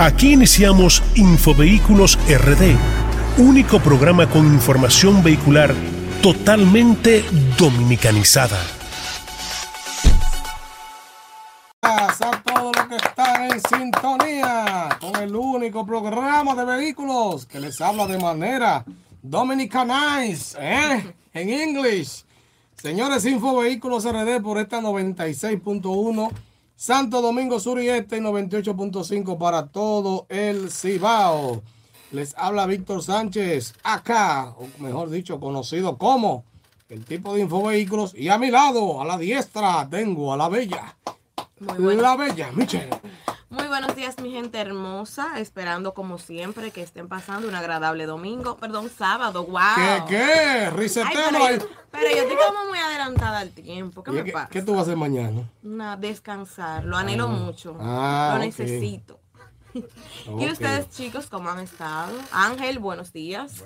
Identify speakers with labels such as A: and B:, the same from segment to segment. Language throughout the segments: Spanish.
A: Aquí iniciamos Infovehículos RD, único programa con información vehicular totalmente dominicanizada.
B: A todos los que están en sintonía con el único programa de vehículos que les habla de manera dominicanized, ¿eh? en English. Señores, Infovehículos RD por esta 96.1 Santo Domingo Sur y Este y 98.5 para todo el Cibao. Les habla Víctor Sánchez, acá, o mejor dicho, conocido como el tipo de Infovehículos. Y a mi lado, a la diestra, tengo a la bella. La bella, Michelle.
C: Muy buenos días, mi gente hermosa. Esperando, como siempre, que estén pasando un agradable domingo. Perdón, sábado. ¡Wow!
B: ¿Qué? ¿Qué? Ahí.
C: Pero yo estoy como muy adelantada al tiempo. ¿Qué me
B: ¿Qué,
C: pasa?
B: qué tú vas a hacer mañana?
C: Una, descansar. Lo anhelo mucho.
B: Ah,
C: Lo necesito. ¿Y ustedes, chicos, cómo han estado? Ángel, buenos días.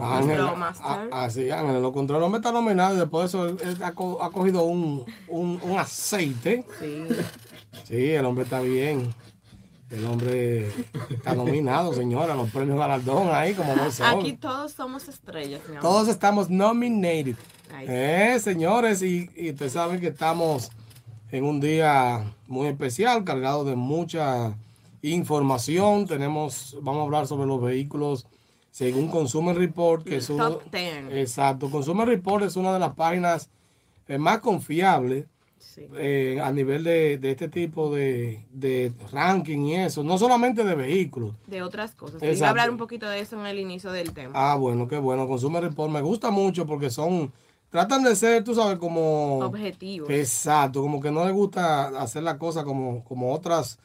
B: Ángel,
C: Nuestro master.
B: ah, ah, sí, Ángel, lo contrario, me está nominado y después de eso él, él ha, co- ha cogido un, un, un aceite.
C: Sí.
B: Sí, el hombre está bien. El hombre está nominado, señora, los premios galardón ahí, como no son.
C: Aquí todos somos estrellas, mi amor.
B: Todos estamos nominated. Eh, señores, y, y ustedes saben que estamos en un día muy especial, cargado de mucha información. Tenemos, vamos a hablar sobre los vehículos según Consumer Report, que es uno,
C: Top 10.
B: exacto, Consumer Report es una de las páginas eh, más confiables
C: Sí.
B: eh, a nivel de, de este tipo de, de ranking y eso, no solamente de vehículos.
C: De otras cosas.
B: Exacto.
C: a hablar un poquito de eso en el inicio del tema.
B: Ah, bueno, qué bueno. Consumer Report me gusta mucho porque son, tratan de ser, tú sabes, como...
C: Objetivos.
B: Exacto, como que no les gusta hacer la cosa como, como otras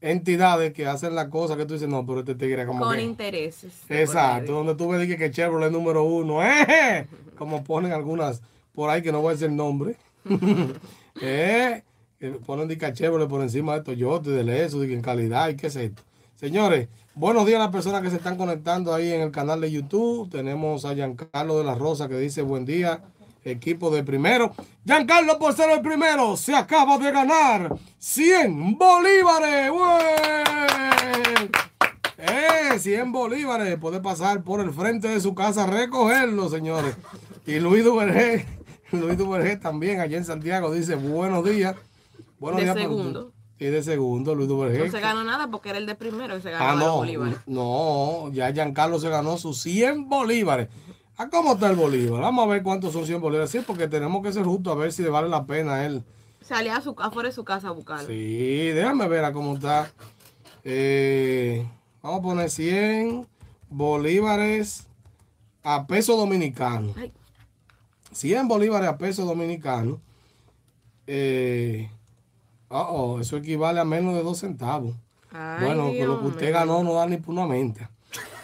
B: entidades que hacen la cosa que tú dices, no, pero este tigre como
C: Con
B: que...
C: intereses. de
B: Exacto, donde tú ves que, que Chevrolet es número uno, ¡eh! como ponen algunas por ahí que no voy a decir nombre, ¿eh? que ponen de Chevrolet por encima de Toyota y de Lexus, y que en calidad y qué es esto. Señores, buenos días a las personas que se están conectando ahí en el canal de YouTube. Tenemos a Giancarlo de la Rosa que dice buen día, equipo de primero. Giancarlo por ser el primero, se acaba de ganar 100 bolívares. ¡Ué! Eh, 100 bolívares. Puede pasar por el frente de su casa a recogerlo, señores. Y Luis Duvergé, Luis Duvergé también allá en Santiago dice buenos días. Buenos
C: De
B: días
C: segundo.
B: Y de segundo, Luis Duvergé.
C: No se ganó nada porque era el de primero y se ganó
B: Ah,
C: los
B: no,
C: bolívares.
B: no, ya Giancarlo se ganó sus 100 bolívares. ¿A cómo está el bolívar? Vamos a ver cuántos son 100 bolívares. Sí, porque tenemos que ser justos a ver si le vale la pena a él.
C: Salía a su, afuera de su casa a buscarlo.
B: Sí, déjame ver a cómo está. Eh, vamos a poner 100 bolívares a peso dominicano.
C: Ay.
B: 100 bolívares a peso dominicano. Eh, oh, oh, eso equivale a menos de 2 centavos.
C: Ay,
B: bueno, pues lo que usted ganó no da ni por una menta.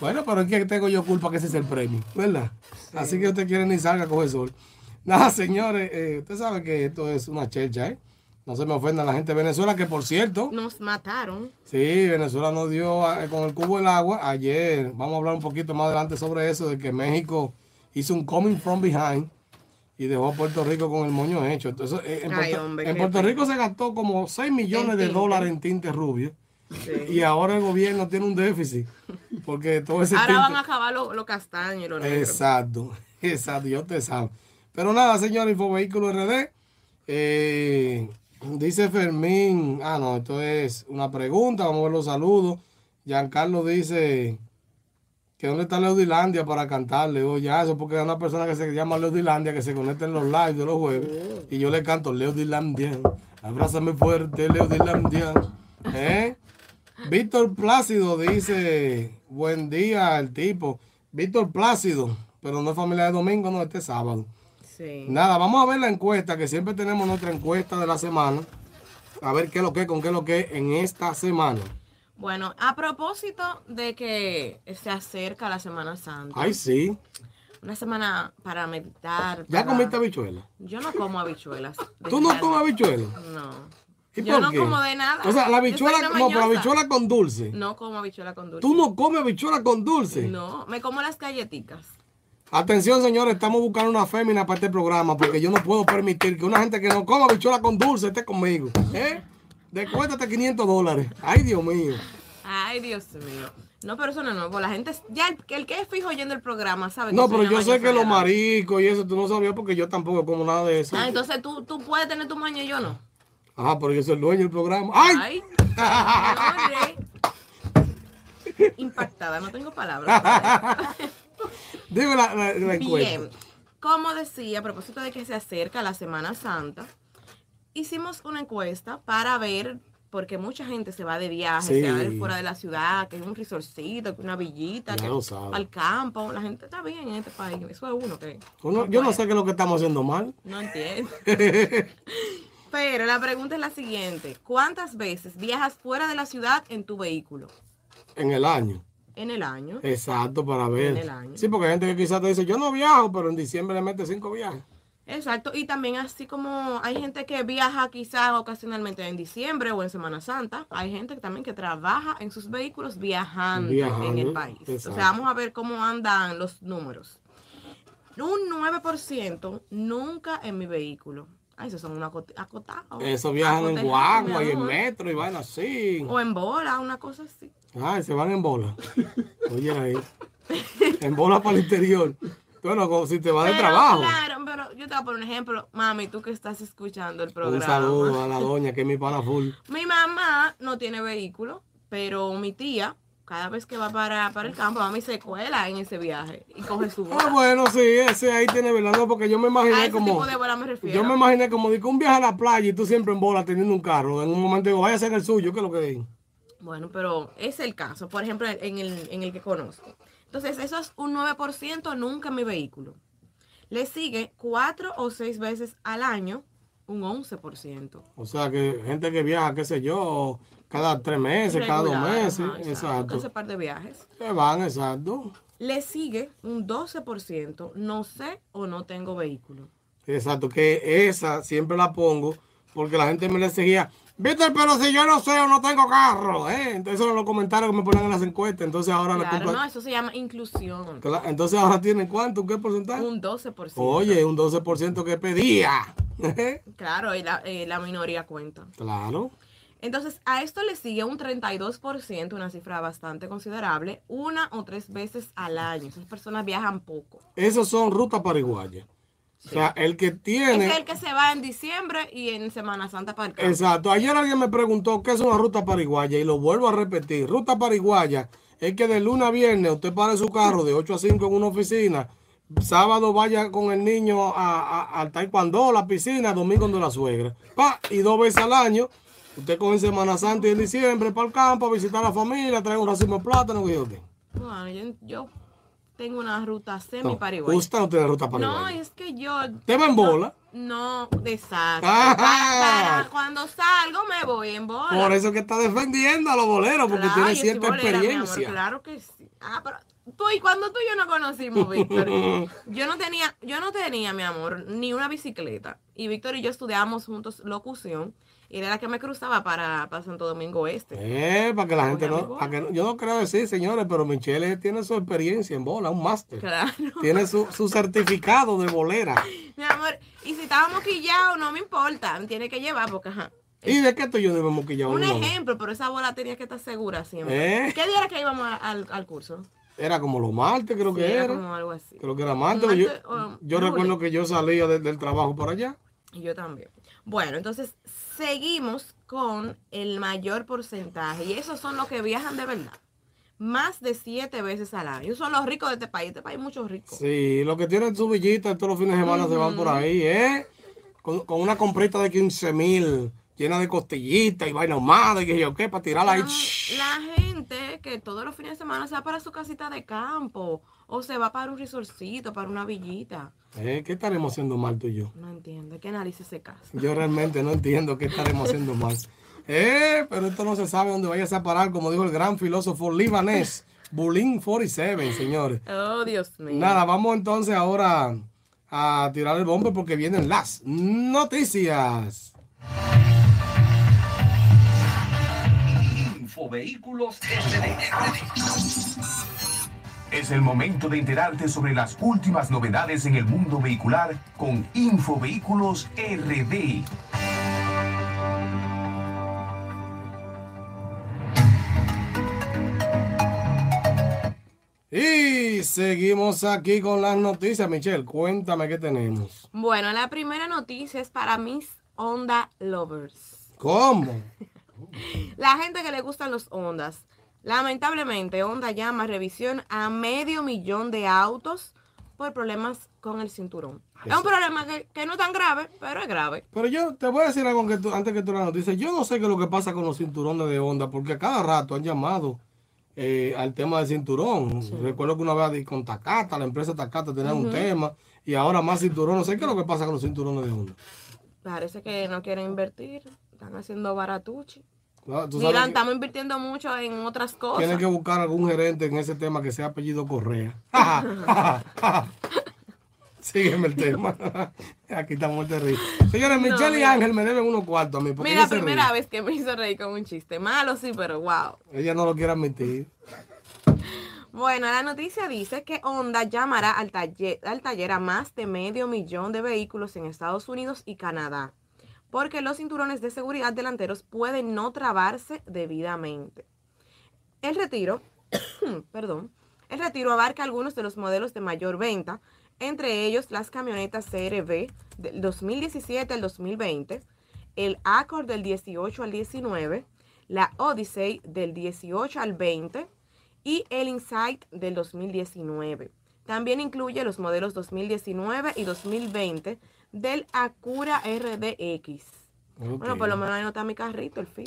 B: Bueno, pero es que tengo yo culpa que ese es el premio, ¿verdad? Así que usted quiere ni salga con el sol. Nada, señores, eh, usted sabe que esto es una checha, ¿eh? No se me ofenda la gente de Venezuela, que por cierto,
C: Nos mataron.
B: sí, Venezuela nos dio eh, con el cubo del agua ayer. Vamos a hablar un poquito más adelante sobre eso, de que México hizo un coming from behind y dejó a Puerto Rico con el moño hecho. Entonces, eh, en,
C: Ay,
B: Puerto,
C: hombre,
B: en
C: qué
B: Puerto
C: pena.
B: Rico se gastó como 6 millones de dólares en tinte rubio.
C: Sí.
B: Y ahora el gobierno tiene un déficit. Porque todo ese
C: Ahora van a acabar los lo castaños y los negros.
B: Exacto, exacto, yo te sabe. Pero nada, señor Infovehículo RD. eh, dice Fermín. Ah, no, esto es una pregunta. Vamos a ver los saludos. Giancarlo dice que dónde está Leodilandia para cantarle. Oye, ya, eso porque hay una persona que se llama Leodilandia que se conecta en los lives de los jueves. Y yo le canto Leodilandia. Abrázame fuerte, Leodilandia. ¿Eh? Víctor Plácido dice, buen día el tipo. Víctor Plácido, pero no es familia de domingo, no, este sábado.
C: Sí.
B: Nada, vamos a ver la encuesta, que siempre tenemos nuestra encuesta de la semana. A ver qué es lo que, con qué es lo que en esta semana.
C: Bueno, a propósito de que se acerca la Semana Santa.
B: Ay, sí.
C: Una semana para meditar.
B: ¿Ya comiste habichuela?
C: Yo no como habichuelas.
B: ¿Tú no comes habichuela?
C: No.
B: ¿Y
C: Yo
B: por
C: no
B: qué?
C: como de nada.
B: O sea, la habichuela, no, pero habichuela con dulce.
C: No como habichuela con dulce.
B: ¿Tú no comes habichuela con dulce?
C: No, me como las galletitas.
B: Atención, señores, estamos buscando una fémina para este programa porque yo no puedo permitir que una gente que no coma habichuela con dulce esté conmigo. ¿Eh? Descuéntate 500 dólares. Ay, Dios mío.
C: Ay, Dios mío. No, pero eso no es nuevo. La gente, ya el, el que es fijo oyendo el programa sabe que
B: No, pero yo sé que los maricos y eso tú no sabías porque yo tampoco como nada de eso.
C: Ah, entonces tú, tú puedes tener tu maña y yo no.
B: Ah, pero yo soy el dueño del programa. ¡Ay!
C: Ay. Impactada, no tengo palabras.
B: Dime la, la, la encuesta.
C: Bien, como decía, a propósito de que se acerca la Semana Santa, hicimos una encuesta para ver, porque mucha gente se va de viaje,
B: Sí.
C: se va de fuera de la ciudad, que es un resorcito, que una villita,
B: Ya
C: que al campo. La gente está bien en este país. Eso es uno que
B: Uno- yo no sé qué es lo que estamos haciendo mal.
C: No entiendo. Pero la pregunta es la siguiente. ¿Cuántas veces viajas fuera de la ciudad en tu vehículo?
B: En el año.
C: En el año.
B: Exacto, para ver.
C: En el año.
B: Sí, porque hay gente que quizás te dice, yo no viajo, pero en diciembre le mete cinco viajes.
C: Exacto. Y también así como hay gente que viaja quizás ocasionalmente en diciembre o en Semana Santa, hay gente que también que trabaja en sus vehículos viajando,
B: Viajando,
C: en el país.
B: exacto.
C: O sea, vamos a ver cómo andan los números. Un 9% nunca en mi vehículo. Ay, esos son unos acot- acotados.
B: Eso viajan en guagua y en metro y van así.
C: O en bola, una cosa así.
B: Ay, se van en bola. Oye ahí. En bola para el interior. Bueno, como si te vas de trabajo.
C: Claro, pero yo te voy a poner un ejemplo. Mami, tú que estás escuchando el programa.
B: Un saludo a la doña que es mi pana full.
C: Mi mamá no tiene vehículo, pero mi tía, cada vez que va para, para el campo, mami se cuela en ese viaje y coge su
B: Ah,
C: bola.
B: bueno, sí, ese ahí tiene verdad, porque yo me
C: A
B: imaginé
C: ese
B: como.
C: tipo de bola me refiero.
B: Yo me imaginé como que un viaje a la playa y tú siempre en bola teniendo un carro. En un momento digo, vaya a ser el suyo, ¿qué es lo que es?
C: Bueno, pero es el caso, por ejemplo, en el, en el que conozco. Entonces, eso es un 9% nunca en mi vehículo. Le sigue cuatro o seis veces al año, un 11%.
B: O sea, que gente que viaja, qué sé yo, cada tres meses, cada dos meses.
C: ajá,
B: exacto.
C: Ese par de viajes.
B: Que van, exacto.
C: Le sigue un 12%, no sé o no tengo vehículo.
B: Exacto, que esa siempre la pongo porque la gente me le seguía. Víctor, pero si yo no sé o no tengo carro, ¿eh? Entonces son los comentarios que me ponen en las encuestas. Entonces ahora
C: Claro,
B: compra-
C: no, eso se llama inclusión.
B: Entonces ahora tienen cuánto, ¿qué porcentaje?
C: Un 12%.
B: Oye, un 12% que pedía.
C: Claro, y la, eh, la minoría cuenta.
B: claro.
C: Entonces, a esto le sigue un 32%, una cifra bastante considerable, una o tres veces al año. Esas personas viajan poco.
B: Esos son rutas pariguayas. O sea, el que tiene...
C: Es el que se va en diciembre y en Semana Santa para el campo.
B: Exacto. Ayer alguien me preguntó qué es una ruta pariguaya y lo vuelvo a repetir. Ruta pariguaya es que de lunes a viernes usted pare su carro de 8 a 5 en una oficina. Sábado vaya con el niño a, a- al taekwondo, a la piscina, domingo donde la suegra. Pa, y dos veces al año, usted coge en Semana Santa y en diciembre para el campo a visitar a la familia, trae un racimo de plátano. ¿qué yo qué?
C: Bueno, yo, yo tengo una ruta
B: No,
C: semi-pariguaya.
B: usted no tiene ruta
C: No,
B: pariguaya.
C: es que yo...
B: ¿Te va en bola?
C: No, exacto.
B: Ajá.
C: Para, para cuando salgo me voy en bola.
B: Por eso que está defendiendo a los boleros, porque
C: Claro,
B: tiene cierta
C: bolera, mi amor,
B: experiencia.
C: claro que sí. Ah, pero tú y cuando tú y yo nos conocimos, Víctor, yo no tenía, yo no tenía, mi amor, ni una bicicleta. Y Víctor y yo estudiábamos juntos locución. Y era la que me cruzaba para, para Santo Domingo Este.
B: Eh, para que la gente no, para que no- yo no creo decir, señores, pero Michelle tiene su experiencia en bola, un máster.
C: Claro.
B: Tiene su, su certificado de bolera.
C: Mi amor, y si estábamos quillados, no me importa. Tiene que llevar, porque ajá.
B: ¿Y de qué estoy yo de moquillado?
C: Un ejemplo, pero esa bola tenía que estar segura siempre.
B: ¿Eh?
C: ¿Qué día era que íbamos al, al curso?
B: Era como los martes, creo
C: Sí,
B: que
C: era
B: era.
C: como algo así.
B: Creo que era martes.
C: Martes
B: yo yo recuerdo que yo salía de- del trabajo por allá.
C: Y yo también. Bueno, entonces seguimos con el mayor porcentaje. Y esos son los que viajan de verdad. Más de siete veces al año. Son los ricos de este país. Este país hay muchos ricos.
B: Sí, los que tienen su villita todos los fines de semana se van por ahí, ¿eh? Con, con una comprita de 15 mil, llena de costillitas y vaina ahumada y que yo qué, para tirarla ahí.
C: La gente que todos los fines de semana se va para su casita de campo. O se va para un resorcito, para una villita.
B: Eh, ¿Qué estaremos haciendo mal tú y yo?
C: No entiendo. ¿Qué narices se casa?
B: Yo realmente no entiendo qué estaremos haciendo mal. Eh, pero esto no se sabe dónde vayas a parar, como dijo el gran filósofo libanés, Bulín 47, señores.
C: Oh, Dios mío.
B: Nada, vamos entonces ahora a tirar el bombe porque vienen las noticias.
D: Infovehículos RD.
E: Es el momento de enterarte sobre las últimas novedades en el mundo vehicular con Infovehículos RD.
B: Y seguimos aquí con las noticias. Michelle, cuéntame qué tenemos.
C: Bueno, la primera noticia es para mis Honda lovers.
B: ¿Cómo?
C: La gente que le gustan los Hondas. Lamentablemente, Honda llama a revisión a medio millón de autos por problemas con el cinturón. Es un problema que, que no es tan grave, pero es grave.
B: Pero yo te voy a decir algo que tú- antes que tú la noticia. Yo no sé qué es lo que pasa con los cinturones de Honda, porque a cada rato han llamado eh, al tema del cinturón. Recuerdo que una vez con Takata, la empresa Takata tenía un tema, y ahora más cinturón. No sé qué es lo que pasa con los cinturones de Honda.
C: Parece que no quieren invertir. Están haciendo baratuchi.
B: Ah, tú que
C: estamos invirtiendo mucho en otras cosas.
B: Tienen que buscar algún gerente en ese tema que sea apellido Correa. Sígueme el tema. Aquí estamos de risa. Señores, Michelle y. Ángel me deben unos cuartos a mí.
C: Mira,
B: se
C: primera
B: ríe.
C: vez que me hizo reír con un chiste. Malo sí, pero wow.
B: Ella no lo quiere admitir.
C: Bueno, la noticia dice que Honda llamará al taller, al taller a más de medio millón de vehículos en Estados Unidos y Canadá, porque los cinturones de seguridad delanteros pueden no trabarse debidamente. El retiro, perdón, el retiro abarca algunos de los modelos de mayor venta, entre ellos las camionetas CRV del 2017 al 2020, el Accord del 18 al 19, la Odyssey del 18 al 20 y el Insight del 2019. También incluye los modelos 2019 y 2020 del Acura RDX. Bueno, por lo menos ahí no está mi carrito, el fin.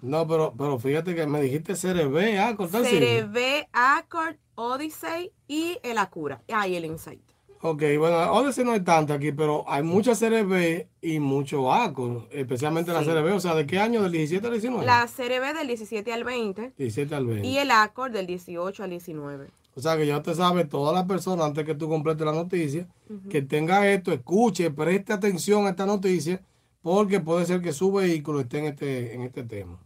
B: No, pero, pero fíjate que me dijiste CRB, ah, cortar
C: CRV, Accord, Odyssey y el Acura. Ah, y el Insight.
B: Ok, bueno, Odyssey no hay tanto aquí, pero hay muchas CRB y mucho ACO, especialmente la
C: Sí.
B: CRB. O sea, ¿de qué año? ¿Del 17 al 19?
C: La CRV del 17 al 20
B: 17 al 20.
C: y el Accord del 18 al 19.
B: O sea que ya te sabes, todas las personas, antes que tú completes la noticia, que tenga esto, escuche, preste atención a esta noticia, porque puede ser que su vehículo esté en este, en este tema.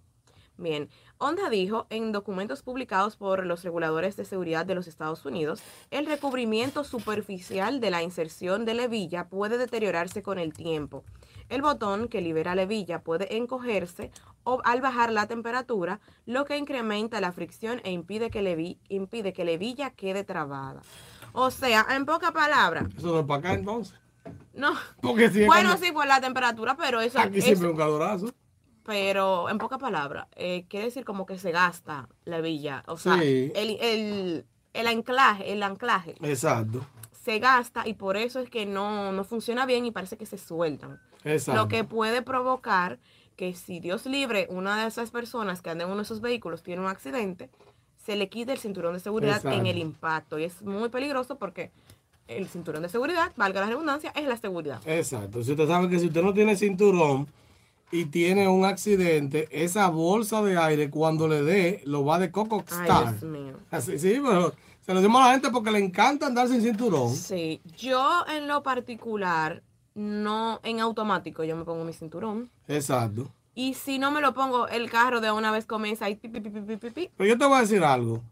C: Bien, Honda dijo en documentos publicados por los reguladores de seguridad de los Estados Unidos, el recubrimiento superficial de la inserción de levilla puede deteriorarse con el tiempo. El botón que libera levilla puede encogerse o al bajar la temperatura, lo que incrementa la fricción e impide que, levi- impide que levilla quede trabada. O sea, en pocas palabras,
B: Eso no es para acá entonces.
C: no.
B: Porque si
C: Bueno,
B: cuando-
C: sí, por la temperatura, pero eso,
B: aquí
C: eso-
B: siempre un calorazo.
C: pero en pocas palabras, eh, quiere decir como que se gasta la villa. O sea,
B: Sí.
C: el, el, el anclaje, el anclaje
B: Exacto,
C: se gasta y por eso es que no, no funciona bien y parece que se sueltan.
B: Exacto.
C: Lo que puede provocar que si Dios libre, una de esas personas que anda en uno de esos vehículos tiene un accidente, se le quite el cinturón de seguridad en el impacto. Y es muy peligroso porque el cinturón de seguridad, valga la redundancia, es la seguridad.
B: Exacto. Si usted sabe que si usted no tiene cinturón y tiene un accidente, esa bolsa de aire cuando le dé, lo va de Coco
C: Ay. Dios mío.
B: Así, sí, pero se lo decimos a la gente porque le encanta andar sin cinturón.
C: Sí, yo en lo particular, no en automático, yo me pongo mi cinturón.
B: Exacto.
C: Y si no me lo pongo, el carro de una vez comienza ahí, pi, pi, pi, pi, pi, pi, pi.
B: Pero yo te voy a decir algo.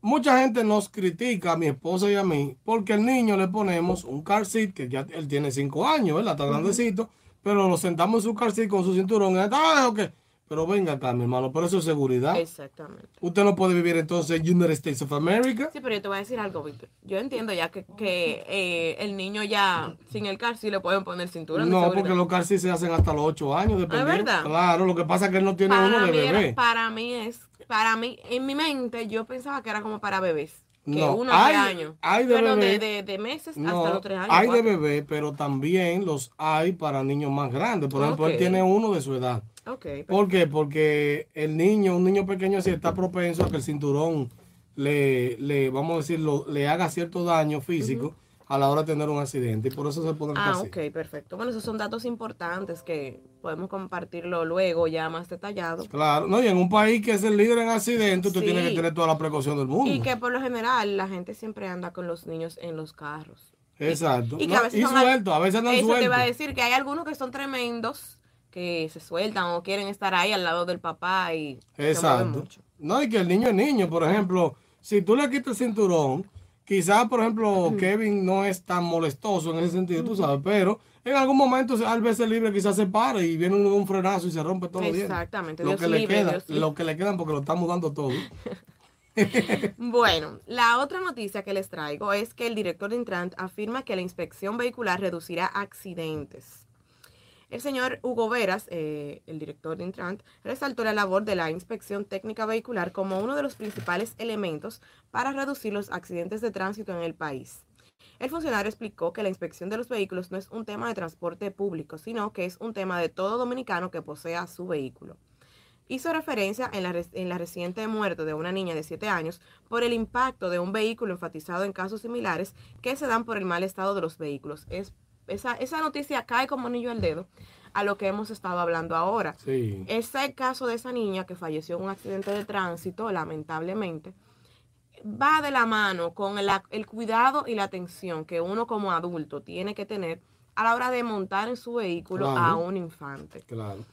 B: Mucha gente nos critica a mi esposa y a mí porque al niño le ponemos un car seat que ya él tiene cinco años, ¿verdad? Está grandecito, pero lo sentamos en su car seat con su cinturón. Y él, "Ah, ok". Pero venga acá, mi hermano, pero eso es seguridad.
C: Exactamente.
B: Usted no puede vivir entonces en United States of America.
C: Sí, pero yo te voy a decir algo, Víctor. Yo entiendo ya que, que eh, el niño ya sin el car sí le pueden poner cinturón. de
B: No,
C: seguridad.
B: porque los car seats se hacen hasta los ocho años, dependiendo.
C: verdad?
B: Claro, lo que pasa es que él no tiene uno de
C: era-
B: bebé.
C: para mí es, para mí, en mi mente yo pensaba que era como para bebés. Que
B: No,
C: uno
B: hay-
C: años.
B: hay de
C: Pero
B: bebé.
C: de, de, de meses
B: No,
C: hasta los tres años.
B: hay de bebé, pero también los hay para niños más grandes. Por ejemplo, él tiene uno de su edad.
C: Ok,
B: ¿Por qué? Porque el niño, un niño pequeño así está propenso a que el cinturón le, le vamos a decirlo, le haga cierto daño físico a la hora de tener un accidente. Y por eso se pone el
C: Ah,
B: car
C: ok, perfecto. Bueno, esos son datos importantes que podemos compartirlo luego ya más detallado.
B: Claro, no, y en un país que es el líder en accidentes, tú tienes que tener toda la precaución del mundo.
C: Y que por lo general la gente siempre anda con los niños en los carros.
B: Exacto.
C: Y que
B: No,
C: a veces
B: y
C: son al-
B: suelto, a veces andan
C: Eso te iba a decir que hay algunos que son tremendos, que se sueltan o quieren estar ahí al lado del papá y se
B: Exacto.
C: mucho.
B: No, y que el niño es niño, por ejemplo, si tú le quitas el cinturón, quizás, por ejemplo, Kevin no es tan molestoso en ese sentido, tú sabes, pero en algún momento, al veces libre, quizás se pare y viene un, un frenazo y se rompe todo bien.
C: Exactamente,
B: Lo
C: Dios
B: que le queda,
C: Dios
B: lo que le quedan porque lo estamos dando todo.
C: Bueno, la otra noticia que les traigo es que el director de Intrant afirma que la inspección vehicular reducirá accidentes. El señor Hugo Veras, eh, el director de Intrant, resaltó la labor de la inspección técnica vehicular como uno de los principales elementos para reducir los accidentes de tránsito en el país. El funcionario explicó que la inspección de los vehículos no es un tema de transporte público, sino que es un tema de todo dominicano que posea su vehículo. Hizo referencia en la, en reciente muerte de una niña de 7 años por el impacto de un vehículo enfatizado en casos similares que se dan por el mal estado de los vehículos. Esa, esa noticia cae como anillo al dedo a lo que hemos estado hablando ahora.
B: Sí.
C: Ese caso de esa niña que falleció en un accidente de tránsito, lamentablemente, va de la mano con el, el cuidado y la atención que uno como adulto tiene que tener a la hora de montar en su vehículo a un infante.
B: Claro.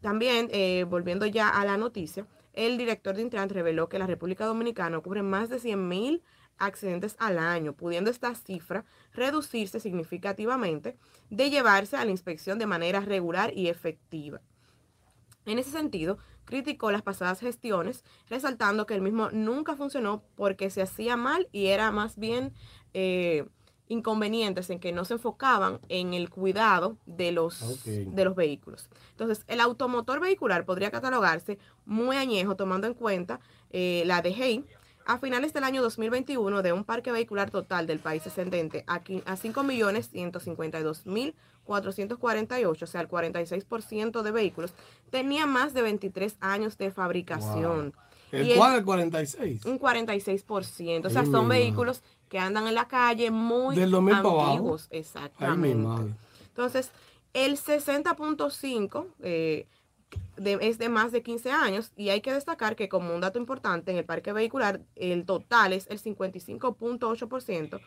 C: También, eh, volviendo ya a la noticia, el director de Intran reveló que la República Dominicana ocurre más de 100.000 accidentes al año, pudiendo esta cifra reducirse significativamente de llevarse a la inspección de manera regular y efectiva. En ese sentido, criticó las pasadas gestiones, resaltando que el mismo nunca funcionó porque se hacía mal y era más bien eh, inconvenientes en que no se enfocaban en el cuidado de los, de los vehículos. Entonces, el automotor vehicular podría catalogarse muy añejo, tomando en cuenta eh, la DGI. A finales del año 2021, de un parque vehicular total del país ascendente a, qui- a 5.152.448, o sea, el 46% de vehículos, tenía más de 23 años de fabricación.
B: El
C: Y el-
B: cual el 46.
C: un 46%. O sea,
B: Ay,
C: son
B: madre.
C: vehículos que andan en la calle muy
B: Del 2000 para abajo.
C: antiguos.
B: Ay, mi
C: Exactamente.
B: madre.
C: Entonces, el 60.5 eh, es de más de 15 años y hay que destacar que como un dato importante en el parque vehicular, el total es el 55.8%,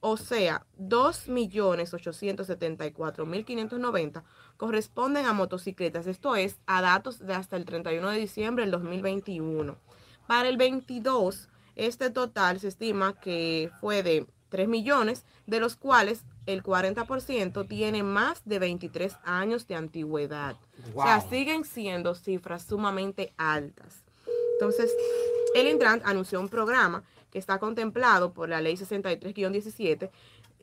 C: o sea, 2.874.590 corresponden a motocicletas. Esto es a datos de hasta el 31 de diciembre del 2021. Para el 22, este total se estima que fue de 3 millones, de los cuales el 40% tiene más de 23 años de antigüedad. O sea, siguen siendo cifras sumamente altas. Entonces, el Intrant anunció un programa que está contemplado por la ley 63-17,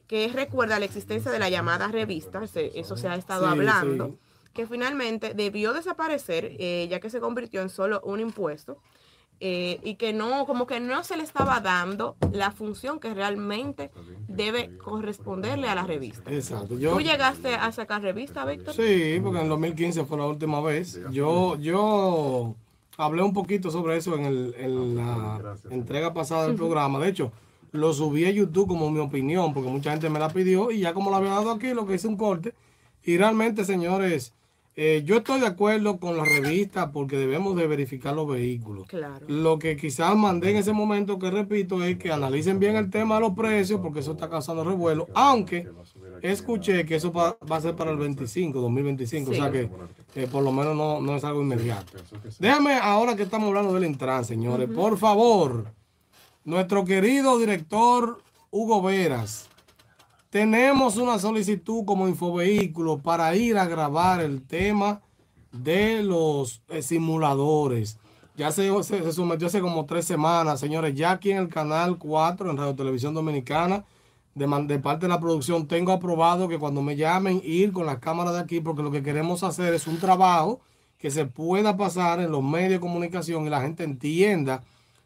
C: que recuerda la existencia de la llamada revista, se- eso se ha estado
B: Sí,
C: hablando,
B: sí.
C: que finalmente debió desaparecer eh, ya que se convirtió en solo un impuesto eh, y que no, como que no se le estaba dando la función que realmente debe corresponderle a la revista.
B: Exacto. Yo,
C: ¿Tú llegaste a sacar revista, Víctor?
B: Sí, porque en el 2015 fue la última vez. Yo, yo hablé un poquito sobre eso en, el- en la entrega pasada del programa. De hecho, lo subí a YouTube como mi opinión, porque mucha gente me la pidió y ya como la había dado aquí, lo que hice un corte. Y realmente, señores, eh, yo estoy de acuerdo con la revista porque debemos de verificar los vehículos.
C: Claro.
B: Lo que quizás mandé en ese momento, que repito, es que analicen bien el tema de los precios, porque eso está causando revuelo, aunque escuché que eso va, a ser para el 25, 2025, o sea que eh, por lo menos no, no es algo inmediato. Déjame ahora que estamos hablando del Intran, señores, por favor, nuestro querido director Hugo Veras, tenemos una solicitud como Infovehículo para ir a grabar el tema de los eh, simuladores. Ya se, se- sometió hace como tres semanas, señores. Ya aquí en el canal 4, en Radio Televisión Dominicana, de, de parte de la producción, tengo aprobado que cuando me llamen, ir con las cámaras de aquí, porque lo que queremos hacer es un trabajo que se pueda pasar en los medios de comunicación y la gente entienda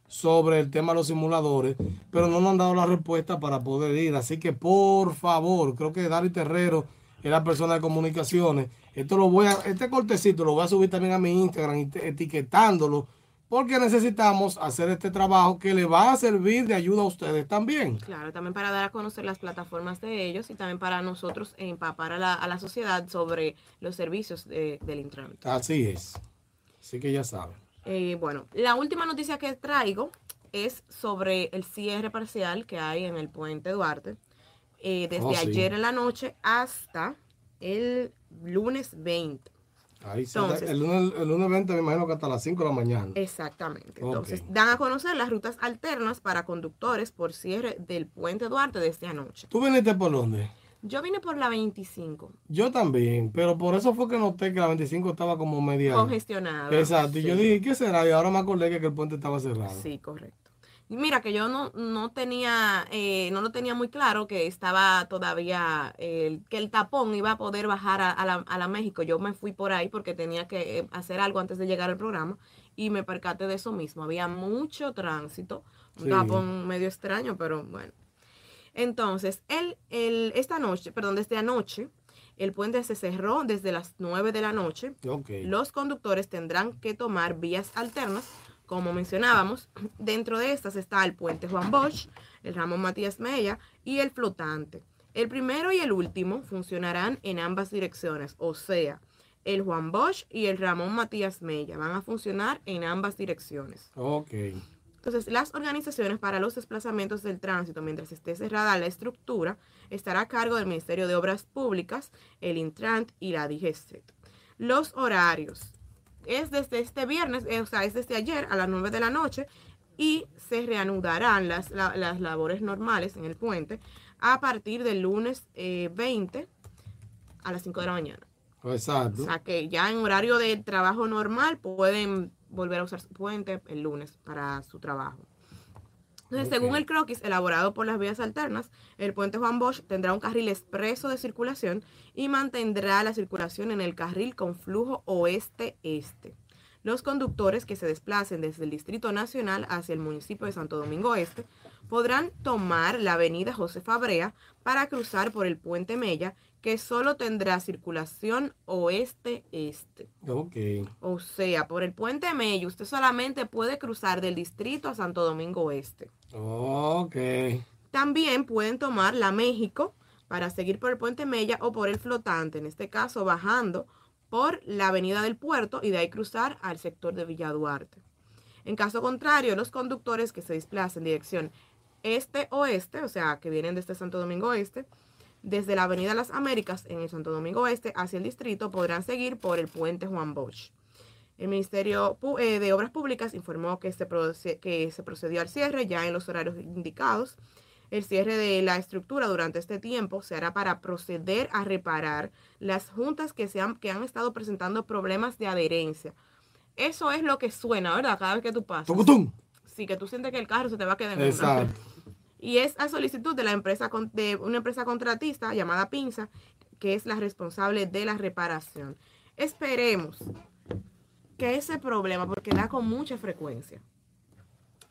B: sobre el tema de los simuladores, pero no nos han dado la respuesta para poder ir. Así que por favor, creo que Dari Terrero es la persona de comunicaciones. Esto lo voy a, este cortecito lo voy a subir también a mi Instagram eti- etiquetándolo, porque necesitamos hacer este trabajo que le va a servir de ayuda a ustedes también.
C: Claro, también para dar a conocer las plataformas de ellos y también para nosotros empapar a la, a la sociedad sobre los servicios de- del Intran.
B: Así es. Así que ya saben.
C: Eh, bueno, la última noticia que traigo es sobre el cierre parcial que hay en el puente Duarte eh, desde
B: Oh, sí.
C: ayer en la noche hasta el lunes 20.
B: Ahí sí.
C: Entonces-
B: el, lunes, el lunes 20 me imagino que hasta las 5 de la mañana.
C: Exactamente. Entonces, dan a conocer las rutas alternas para conductores por cierre del puente Duarte desde anoche.
B: ¿Tú viniste por dónde?
C: Yo vine por la 25,
B: Yo también, pero por eso fue que noté que la 25 estaba como media...
C: congestionada.
B: Exacto, y yo dije, ¿qué será? Y ahora me acordé que, el puente estaba cerrado.
C: Sí, correcto. Mira que yo no, no tenía, eh, no lo tenía muy claro que estaba todavía, el, que el tapón iba a poder bajar a, a la, a la México. Yo me fui por ahí porque tenía que eh, hacer algo antes de llegar al programa y me percaté de eso mismo. Había mucho tránsito, un
B: Sí.
C: tapón medio extraño, pero bueno. Entonces, el, el, esta noche, perdón, desde anoche, el puente se cerró desde las 9 de la noche. Los conductores tendrán que tomar vías alternas, como mencionábamos. Dentro de estas está el puente Juan Bosch, el Ramón Matías Mella y el flotante. El primero y el último funcionarán en ambas direcciones, o sea, el Juan Bosch y el Ramón Matías Mella van a funcionar en ambas direcciones.
B: Ok.
C: Entonces, las organizaciones para los desplazamientos del tránsito mientras esté cerrada la estructura estará a cargo del Ministerio de Obras Públicas, el Intrant y la DGCET. Los horarios es desde este viernes, eh, o sea, es desde ayer a las 9 de la noche y se reanudarán las, la- las labores normales en el puente a partir del lunes eh, 20 a las 5 de la mañana.
B: Exacto.
C: O sea que ya en horario de trabajo normal pueden volver a usar su puente el lunes para su trabajo. Entonces, según el croquis elaborado por las vías alternas, el puente Juan Bosch tendrá un carril expreso de circulación y mantendrá la circulación en el carril con flujo oeste-este. Los conductores que se desplacen desde el Distrito Nacional hacia el municipio de Santo Domingo Este podrán tomar la avenida José Fabrea para cruzar por el puente Mella, que solo tendrá circulación oeste-este.
B: Ok.
C: O sea, por el puente Mella usted solamente puede cruzar del distrito a Santo Domingo Este.
B: Ok.
C: También pueden tomar la México para seguir por el puente Mella o por el flotante, en este caso bajando por la avenida del puerto y de ahí cruzar al sector de Villa Duarte. En caso contrario, los conductores que se desplacen en dirección este-oeste, o sea, que vienen desde Santo Domingo Este, desde la Avenida Las Américas en el Santo Domingo Este hacia el distrito, podrán seguir por el puente Juan Bosch. El Ministerio eh, de Obras Públicas informó que se, proce- que se procedió al cierre ya en los horarios indicados. El cierre de la estructura durante este tiempo se hará para proceder a reparar las juntas que, se han, que han estado presentando problemas de adherencia. Eso es lo que suena, ¿verdad? Cada vez que tú pasas.
B: Tucutum.
C: Sí, que tú sientes que el carro se te va a quedar en una. Y es a solicitud de la empresa de una empresa contratista llamada Pinza, que es la responsable de la reparación. Esperemos que ese problema, porque da con mucha frecuencia,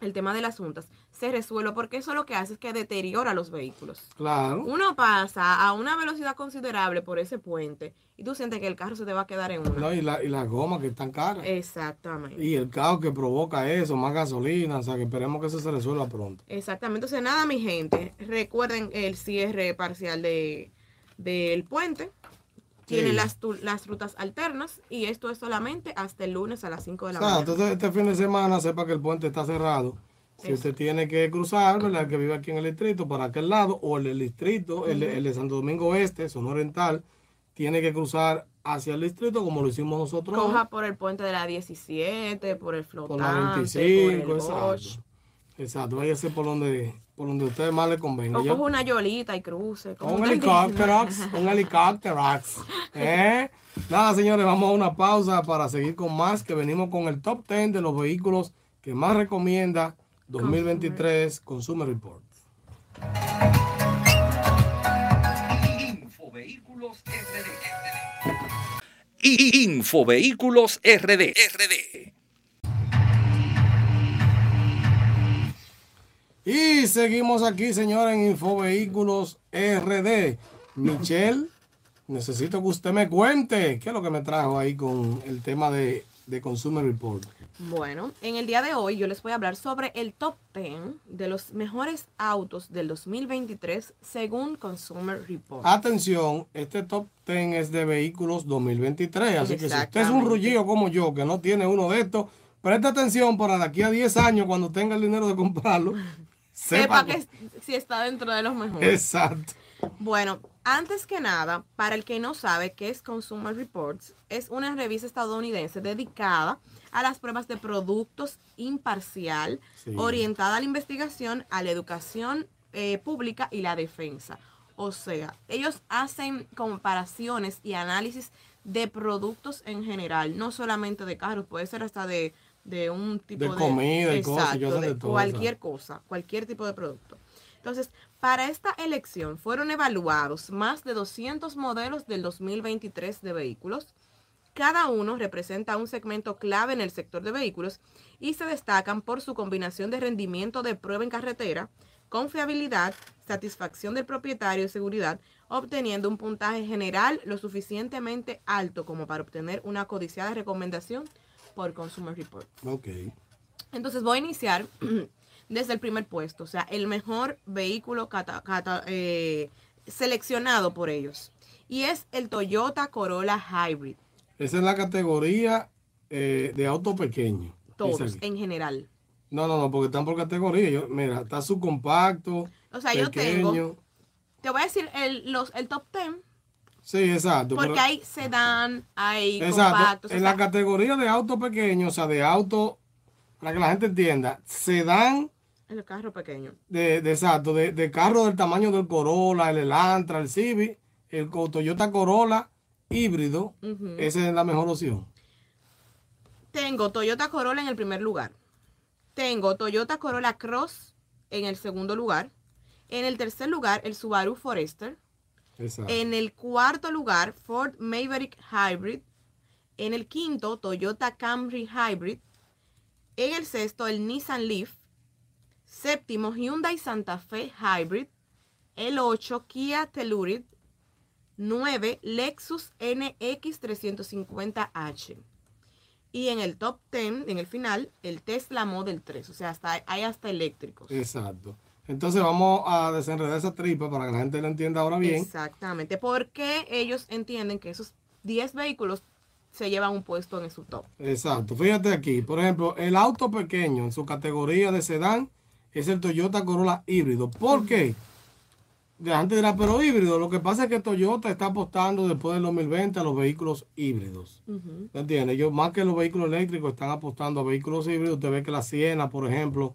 C: el tema de las juntas, se resuelva, porque eso lo que hace es que deteriora los vehículos.
B: Claro.
C: Uno pasa a una velocidad considerable por ese puente y tú sientes que el carro se te va a quedar en una.
B: No, y, la, y las gomas que están caras.
C: Exactamente.
B: Y el caos que provoca eso, más gasolina, o sea que esperemos que eso se resuelva pronto.
C: Exactamente. Entonces, nada, mi gente, recuerden el cierre parcial de, del puente. Tienen
B: Sí.
C: las, tu- las rutas alternas y esto es solamente hasta el lunes a las 5 de la mañana.
B: entonces este fin de semana sepa que el puente está cerrado. Si usted tiene que cruzar, ¿verdad? El que vive aquí en el distrito, para aquel lado, o el distrito, el, de- el de Santo Domingo Oeste, zona oriental, tiene que cruzar hacia el distrito como lo hicimos nosotros.
C: Coja por el puente de la 17, por el flotante,
B: por la
C: por
B: 25,
C: el
B: exacto.
C: Bosch.
B: Exacto, váyase por donde, por donde a usted más le convenga.
C: O
B: Yo-
C: coja una yolita y cruce. como
B: un helicóptero, un helicóptero. ¿Eh? Nada, señores, vamos a una pausa para seguir con más, que venimos con el top 10 de los vehículos que más recomienda 2023 Consumer Report.
D: Infovehículos RD. Infovehículos RD. RD.
B: Y seguimos aquí, señores, en Infovehículos RD. Michelle, necesito que usted me cuente qué es lo que me trajo ahí con el tema de, de Consumer Report.
C: Bueno, en el día de hoy yo les voy a hablar sobre el top 10 de los mejores autos del 2023 según Consumer Report.
B: Atención, este top 10 es de vehículos 2023, así que si usted es un rullido como yo que no tiene uno de estos, preste atención para de aquí a 10 años cuando tenga el dinero de comprarlo.
C: Sepa que si está dentro de los mejores.
B: Exacto.
C: Bueno, antes que nada, para el que no sabe qué es Consumer Reports, es una revista estadounidense dedicada a las pruebas de productos imparcial,
B: Sí.
C: orientada a la investigación, a la educación eh, pública y la defensa. O sea, ellos hacen comparaciones y análisis de productos en general, no solamente de carros, puede ser hasta de, de un tipo de,
B: De comida cosas,
C: Exacto, de
B: de todo,
C: cualquier cosa, cualquier tipo de producto. Entonces, para esta elección fueron evaluados más de 200 modelos del 2023 de vehículos. Cada uno representa un segmento clave en el sector de vehículos y se destacan por su combinación de rendimiento de prueba en carretera, confiabilidad, satisfacción del propietario y seguridad, obteniendo un puntaje general lo suficientemente alto como para obtener una codiciada recomendación por Consumer Report.
B: Ok.
C: Entonces voy a iniciar desde el primer puesto, o sea, el mejor vehículo cata- cata- eh, seleccionado por ellos. Y es el Toyota Corolla Hybrid,
B: Esa es la categoría eh, de auto pequeño.
C: todos en general.
B: No, no, no, porque están por categoría. Yo, mira, está subcompacto,
C: O sea, yo
B: pequeño.
C: tengo, te voy a decir el, los, el top 10,
B: Sí, exacto.
C: porque
B: pero-
C: hay sedán, hay
B: Exacto.
C: compactos. o
B: en
C: sea,
B: la categoría de auto pequeño, o sea, de auto, para que la gente entienda, sedán
C: el carro pequeño.
B: de, de exacto, de, de carro del tamaño del Corolla, el Elantra, el Civic, el Toyota Corolla híbrido,
C: Ujú.
B: esa es la mejor opción.
C: Tengo Toyota Corolla en el primer lugar. Tengo Toyota Corolla Cross en el segundo lugar. En el tercer lugar, el Subaru Forester.
B: Exacto.
C: En el cuarto lugar, Ford Maverick Hybrid. En el quinto, Toyota Camry Hybrid. En el sexto, el Nissan Leaf. Séptimo, Hyundai Santa Fe Hybrid. El 8, Kia Telluride. 9, Lexus NX350H. Y en el top 10, en el final, el Tesla Model 3. O sea, hasta, hay hasta eléctricos.
B: Exacto. Entonces vamos a desenredar esa tripa para que la gente lo entienda ahora bien.
C: Exactamente. Porque ellos entienden que esos 10 vehículos se llevan un puesto en su top.
B: Exacto. Fíjate aquí, por ejemplo, el auto pequeño en su categoría de sedán es el Toyota Corolla híbrido. ¿Por qué? La gente dirá, pero híbrido. Lo que pasa es que Toyota está apostando después del 2020 a los vehículos híbridos.
C: Ujú.
B: ¿Me entiendes? Ellos más que los vehículos eléctricos están apostando a vehículos híbridos. Usted ve que la Siena, por ejemplo,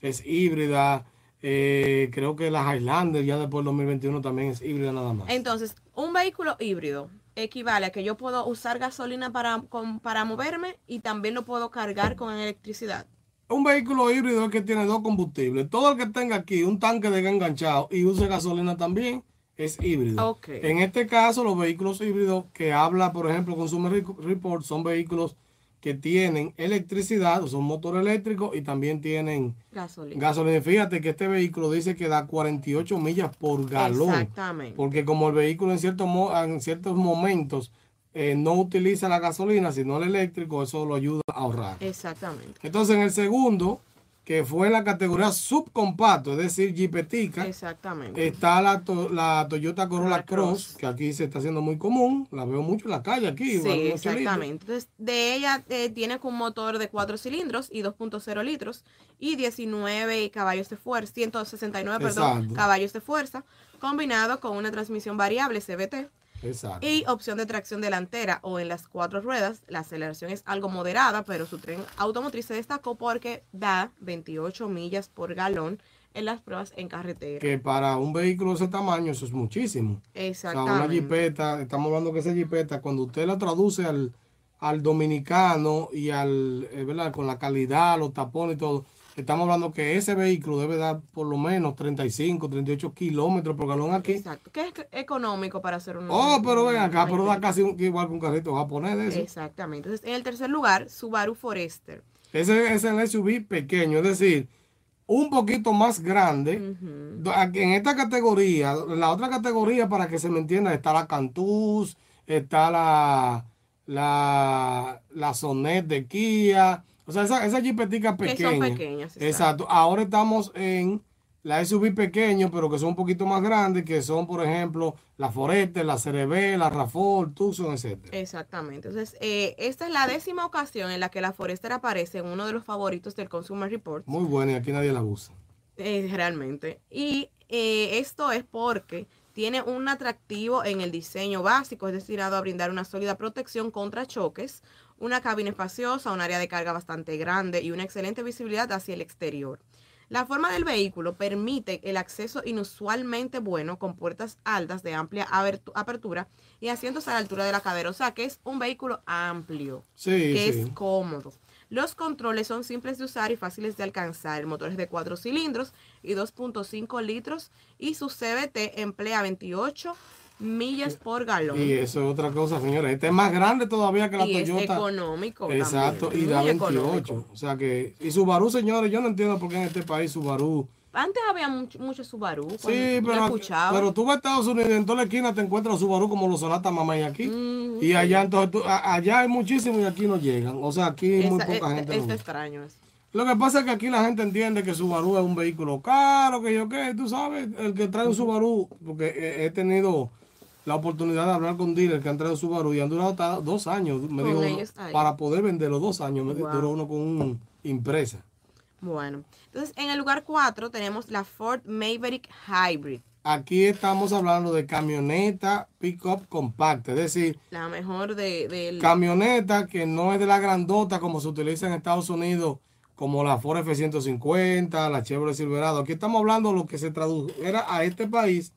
B: es híbrida. Eh, creo que la Highlander ya después del 2021 también es híbrida nada más.
C: Entonces, un vehículo híbrido equivale a que yo puedo usar gasolina para, con- para moverme y también lo puedo cargar con electricidad.
B: Un vehículo híbrido es que tiene dos combustibles. Todo el que tenga aquí un tanque de gas enganchado y use gasolina también es híbrido. En este caso, los vehículos híbridos que habla, por ejemplo, Consumer Re- Report son vehículos que tienen electricidad, o son motor eléctrico y también tienen
C: Gasolina.
B: gasolina. Fíjate que este vehículo dice que da 48 millas por galón.
C: Exactamente.
B: Porque como el vehículo en ciertos, mo- en ciertos momentos eh, no utiliza la gasolina, sino el eléctrico, eso lo ayuda a ahorrar.
C: Exactamente.
B: Entonces, en el segundo, que fue la categoría subcompacto, es decir, jipetica,
C: Exactamente.
B: está la, to- la Toyota Corolla
C: La
B: Cross,
C: Cross.
B: que aquí se está haciendo muy común, la veo mucho en la calle aquí.
C: Sí, exactamente. Entonces, de ella eh, tiene un motor de 4 cilindros y 2.0 litros y 19 caballos de fuerza, 169 perdón, caballos de fuerza, combinado con una transmisión variable CVT
B: Exacto.
C: y opción de tracción delantera o en las cuatro ruedas. La aceleración es algo moderada, pero su tren automotriz se destacó porque da 28 millas por galón en las pruebas en carretera.
B: Que para un vehículo de ese tamaño eso es muchísimo. O sea, una
C: Exactamente.
B: jipeta, estamos hablando que esa jipeta, cuando usted la traduce al, al dominicano y al, eh, ¿verdad? Con la calidad, los tapones y todo, estamos hablando que ese vehículo debe dar por lo menos 35, 38 kilómetros por galón aquí.
C: Exacto. Que es económico para hacer un.
B: Oh, pero ven acá, pero da casi un- igual que un carrito japonés de eso.
C: Exactamente. Entonces, en el tercer lugar, Subaru Forester.
B: Ese es el SUV pequeño, es decir, un poquito más grande. En esta categoría, en la otra categoría, para que se me entienda, está la Cantus, está la, la, la Sonet de Kia. O sea, esa, esa jipetica
C: Que
B: pequeña.
C: son pequeñas. exacto.
B: Ahora estamos en la SUV pequeño, pero que son un poquito más grandes, que son, por ejemplo, la Forester, la CRB, la Rafford, Tucson, etcétera.
C: Exactamente. Entonces, eh, esta es la décima ocasión en la que la Forester aparece en uno de los favoritos del Consumer Report.
B: Muy buena y aquí nadie la usa.
C: Eh, realmente. Y eh, esto es porque tiene un atractivo en el diseño básico, es destinado a brindar una sólida protección contra choques, una cabina espaciosa, un área de carga bastante grande y una excelente visibilidad hacia el exterior. La forma del vehículo permite el acceso inusualmente bueno con puertas altas de amplia apertura y asientos a la altura de la cadera, o sea que es un vehículo amplio
B: Sí,
C: que
B: sí.
C: es cómodo. Los controles son simples de usar y fáciles de alcanzar. El motor es de 4 cilindros y 2.5 litros y su CVT emplea 28 millas por galón.
B: Y eso es otra cosa, señores. Este es más grande todavía que la
C: Y es
B: Toyota.
C: económico.
B: Exacto,
C: también,
B: y da
C: muy
B: 28.
C: económico.
B: O sea que. Y Subaru, señores, yo no entiendo por qué en este país Subaru.
C: Antes había mucho, mucho Subaru.
B: Sí, pero, pero tú vas a Estados Unidos y en toda la esquina te encuentras Subaru como los Sonata Mamá y aquí.
C: Mm,
B: y allá entonces tú- allá hay muchísimos y aquí no llegan. O sea, aquí muy
C: Esa-
B: poca
C: es-
B: gente.
C: es
B: lo ve.
C: extraño eso.
B: Lo que pasa es que aquí la gente entiende que Subaru es un vehículo caro, que yo qué, tú sabes, el que trae un Subaru, porque he tenido la oportunidad de hablar con dealers que han traído Subaru y han durado hasta dos años, me dijo, para poder venderlo dos años, me
C: Wow.
B: duró uno con un impresa.
C: Bueno, entonces en el lugar 4 tenemos la Ford Maverick Hybrid.
B: Aquí estamos hablando de camioneta pick-up compacta, es decir,
C: La mejor de, del...
B: camioneta que no es de la grandota como se utiliza en Estados Unidos, como la Ford F-150, la Chevrolet Silverado. Aquí estamos hablando de lo que se tradujera a este país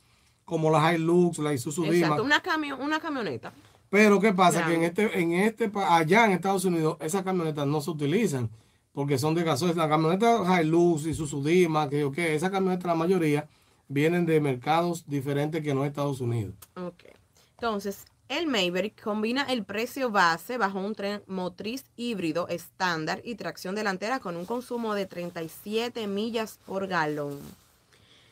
B: como la Hilux, la Isuzu
C: Exacto,
B: Dima.
C: una, camio- una camioneta.
B: Pero ¿qué pasa? Que en este, en este, allá en Estados Unidos, esas camionetas no se utilizan porque son de gasoil. La camioneta Hilux, Isuzu Dima, que yo qué, esas camionetas la mayoría vienen de mercados diferentes que no Estados Unidos.
C: Ok. Entonces, el Maverick combina el precio base bajo un tren motriz híbrido estándar y tracción delantera con un consumo de 37 millas por galón.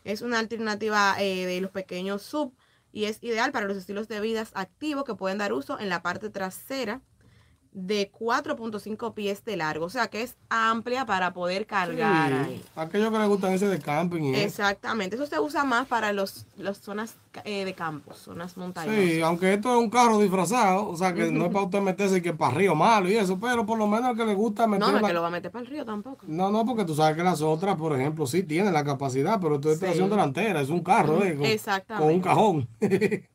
C: Es una alternativa eh, de los pequeños sub y es ideal para los estilos de vida activos que pueden dar uso en la parte trasera de 4.5 pies de largo. O sea que es amplia para poder cargar
B: Sí,
C: ahí.
B: aquellos que les gustan ese de camping eso.
C: Exactamente. Eso se usa más para los, las zonas eh, de campo, zonas montañosas.
B: Sí, aunque esto es un carro disfrazado, o sea que no es para usted meterse que para río malo y eso, pero por lo menos al que le gusta meter
C: No, no es
B: la-
C: que lo va a meter para el río tampoco.
B: No, no, porque tú sabes que las otras, por ejemplo, sí tienen la capacidad, pero esto es
C: Sí.
B: tracción delantera, es un carro, ¿eh? Con,
C: Exactamente.
B: con un cajón.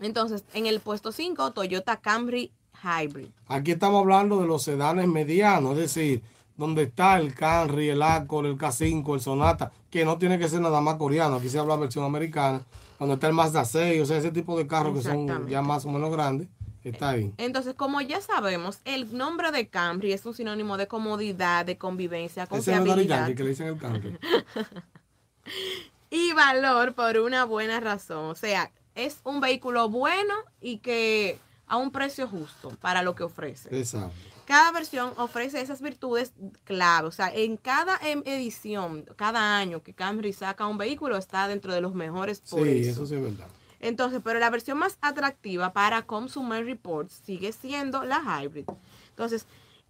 C: Entonces, en el puesto 5, Toyota Camry Hybrid.
B: Aquí estamos hablando de los sedanes medianos, es decir, donde está el Camry, el Accord, el K5, el Sonata, que no tiene que ser nada más coreano, aquí se habla versión americana, donde está el Mazda 6, o sea, ese tipo de carros que son ya más o menos grandes, está ahí.
C: Entonces, como ya sabemos, el nombre de Camry es un sinónimo de comodidad, de convivencia,
B: Ese
C: confiabilidad
B: Yankee que le dicen el Camry.
C: y valor por una buena razón. O sea, es un vehículo bueno y que a un precio justo para lo que ofrece.
B: Exacto.
C: Cada versión ofrece esas virtudes clave. O sea, en cada em- edición, cada año que Camry saca un vehículo, está dentro de los mejores por
B: Sí,
C: eso.
B: eso sí es verdad.
C: Entonces, pero la versión más atractiva para Consumer Reports sigue siendo la Hybrid. Entonces,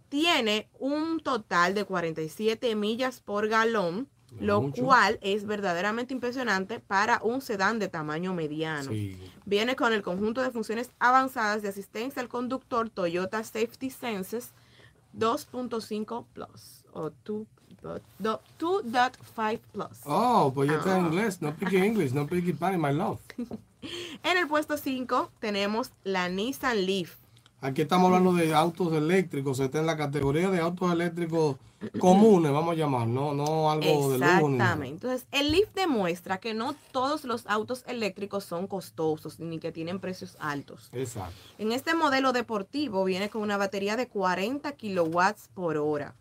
C: tiene un total de 47 millas por galón, lo
B: Mucho.
C: cual es verdaderamente impresionante para un sedán de tamaño mediano.
B: Sí.
C: Viene con el conjunto de funciones avanzadas de asistencia al conductor Toyota Safety Senses 2.5 Plus o 2 do- 2.5 Plus.
B: Oh, pues ya está en
C: Ah.
B: inglés, no pique English, no pique Spanish, my love.
C: En el puesto 5 tenemos la Nissan Leaf.
B: Aquí estamos hablando de autos eléctricos, está en la categoría de autos eléctricos comunes, vamos a llamar, no, no algo de lujo.
C: Exactamente. Entonces, el Leaf demuestra que no todos los autos eléctricos son costosos ni que tienen precios altos.
B: Exacto.
C: En este modelo deportivo viene con una batería de 40 kilowatts por hora,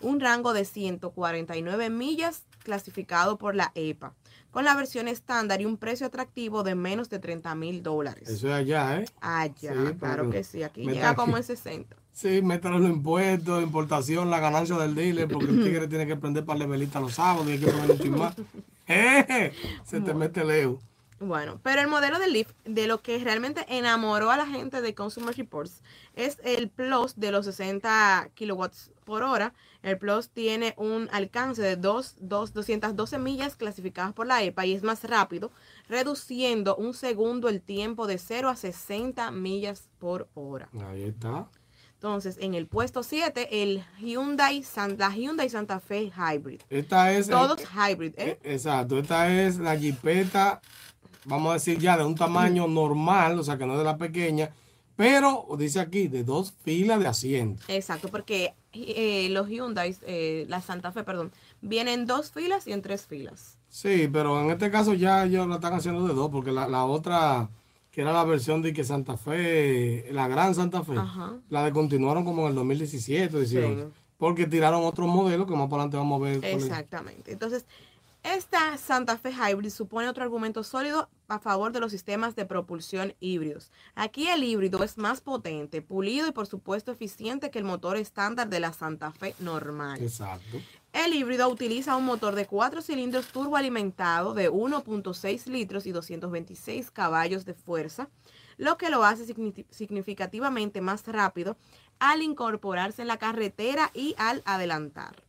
C: un rango de 149 millas clasificado por la EPA, con la versión estándar y un precio atractivo de menos de 30 mil dólares.
B: Eso es allá, ¿eh?
C: Ah, ya,
B: Sí,
C: claro que sí, aquí llega
B: aquí.
C: como en 60.
B: Sí, métale los impuestos, importación, la ganancia del dealer, porque el tigre tiene que prender para velita los sábados y hay que poner un más. ¡Eh! Se te mete lejos.
C: Bueno, pero el modelo de Leaf, de lo que realmente enamoró a la gente de Consumer Reports, es el Plus de los 60 kilowatts por hora. El Plus tiene un alcance de 2, 2, 212 millas clasificadas por la EPA y es más rápido, reduciendo un segundo el tiempo de 0 a 60 millas por hora.
B: Ahí está.
C: Entonces, en el puesto 7, el Hyundai, la Hyundai Santa Fe Hybrid.
B: Esta es.
C: Todos
B: eh,
C: hybrid, ¿eh?
B: eh, Exacto, esta es la jipeta, vamos a decir ya de un tamaño normal, o sea que no de la pequeña, pero dice aquí de dos filas de asientos.
C: Exacto, porque eh, los Hyundai, eh, la Santa Fe, perdón, vienen en dos filas y en tres filas.
B: Sí, pero en este caso ya ellos la están haciendo de dos, porque la, la otra, que era la versión de que Santa Fe, la gran Santa Fe,
C: Ajá.
B: la descontinuaron como en el 2017, 18.
C: Sí.
B: porque tiraron otros modelos que más para adelante vamos a ver.
C: Exactamente. Entonces, esta Santa Fe Hybrid supone otro argumento sólido a favor de los sistemas de propulsión híbridos. Aquí el híbrido es más potente, pulido y por supuesto eficiente que el motor estándar de la Santa Fe normal.
B: Exacto.
C: El híbrido utiliza un motor de 4 cilindros turboalimentado de 1.6 litros y 226 caballos de fuerza, lo que lo hace signi- significativamente más rápido al incorporarse en la carretera y al adelantar.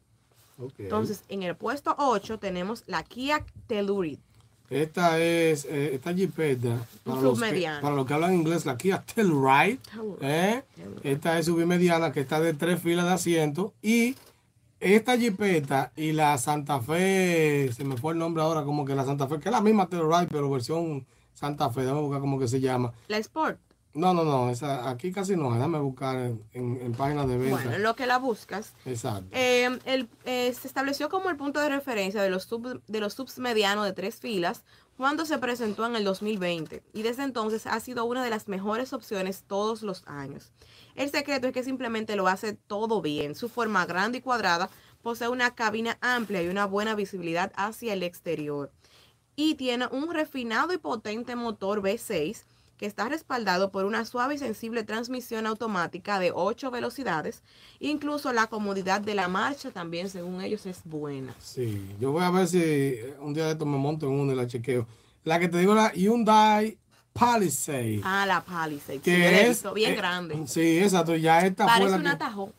C: Entonces, en el puesto 8 tenemos la Kia Telluride.
B: Esta es, eh, esta jipeta, para los, que, para los que hablan inglés, la Kia Telluride, ¿eh? esta es submediana que está de tres filas de asiento y esta jipeta y la Santa Fe, se me fue el nombre ahora, como que la Santa Fe, que es la misma Telluride, pero versión Santa Fe, déjame buscar cómo que se llama.
C: La Sport.
B: No, no, no, esa, aquí casi no, déjame buscar en, en- en páginas de venta.
C: Bueno, en lo que la buscas.
B: Exacto.
C: Eh, el- eh, se estableció como el punto de referencia de los, sub- de los subs medianos de tres filas cuando se presentó en el 2020 y desde entonces ha sido una de las mejores opciones todos los años. El secreto es que simplemente lo hace todo bien. Su forma grande y cuadrada posee una cabina amplia y una buena visibilidad hacia el exterior. Y tiene un refinado y potente motor V6 que está respaldado por una suave y sensible transmisión automática de 8 velocidades. Incluso la comodidad de la marcha también, según ellos, es buena.
B: Sí, yo voy a ver si eh, un día de esto me monto en uno y la chequeo. La que te digo, la Hyundai Palisade.
C: Ah, la Palisade.
B: que
C: sí,
B: es
C: visto, bien
B: eh,
C: grande.
B: Sí, exacto. Ya esta fue
C: Parece
B: la
C: un
B: que-
C: atajo.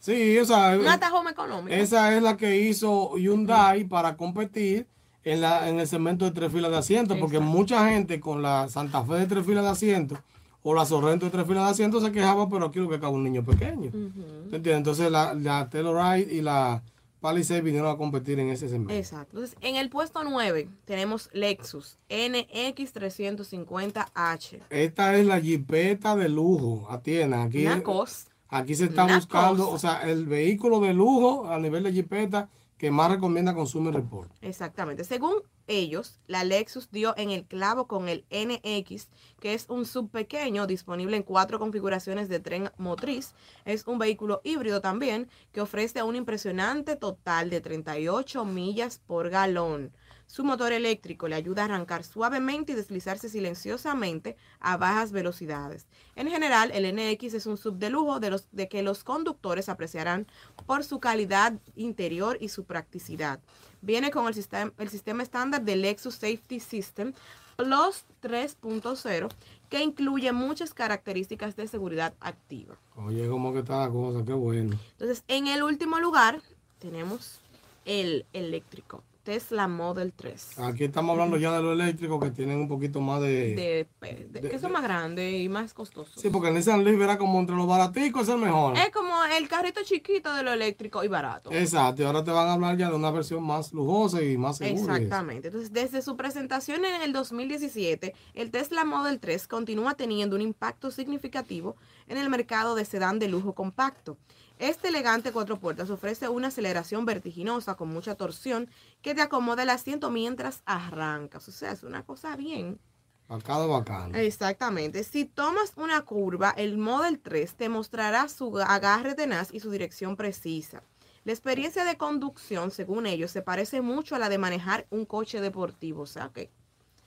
B: Sí, o sea,
C: Un
B: eh,
C: atajo económico.
B: esa es la que hizo Hyundai para competir en, la, en el segmento de tres filas de asiento, porque
C: Exacto.
B: mucha gente con la Santa Fe de tres filas de asiento o la Sorrento de tres filas de asiento se quejaba, pero aquí lo que cabe un niño pequeño. ¿Te entiendes? Entonces la, la Telluride y la Palisade vinieron a competir en ese segmento.
C: Exacto. Entonces, en el puesto 9 tenemos Lexus NX350H.
B: Esta es la jipeta de lujo, atienda. Aquí,
C: Una cosa.
B: aquí se está
C: una
B: buscando,
C: cosa.
B: o sea, el vehículo de lujo a nivel de jipeta que más recomienda Consumer Report.
C: Exactamente. Según ellos, la Lexus dio en el clavo con el NX, que es un sub pequeño disponible en cuatro configuraciones de tren motriz. Es un vehículo híbrido también que ofrece un impresionante total de 38 millas por galón. Su motor eléctrico le ayuda a arrancar suavemente y deslizarse silenciosamente a bajas velocidades. En general, el NX es un sub de lujo de, los, de que los conductores apreciarán por su calidad interior y su practicidad. Viene con el sistema, el sistema estándar del Lexus Safety System Plus 3.0 que incluye muchas características de seguridad activa.
B: Oye, cómo que está la cosa, qué bueno.
C: Entonces, en el último lugar tenemos el eléctrico Tesla Model 3.
B: Aquí estamos hablando ya de los eléctricos que tienen un poquito más de...
C: De- que son más grandes y más costosos.
B: Sí, porque el Nissan Leaf era como entre los baraticos, es el mejor.
C: Es como el carrito chiquito de lo eléctrico y barato.
B: Exacto, y ahora te van a hablar ya de una versión más lujosa y más segura.
C: Exactamente. Entonces, desde su presentación en el 2017, el Tesla Model 3 continúa teniendo un impacto significativo en el mercado de sedán de lujo compacto. Este elegante cuatro puertas ofrece una aceleración vertiginosa con mucha torsión que te acomoda el asiento mientras arrancas. O sea, es una cosa bien.
B: Bacano, bacano.
C: Exactamente. Si tomas una curva, el Model 3 te mostrará su agarre tenaz y su dirección precisa. La experiencia de conducción, según ellos, se parece mucho a la de manejar un coche deportivo. O sea que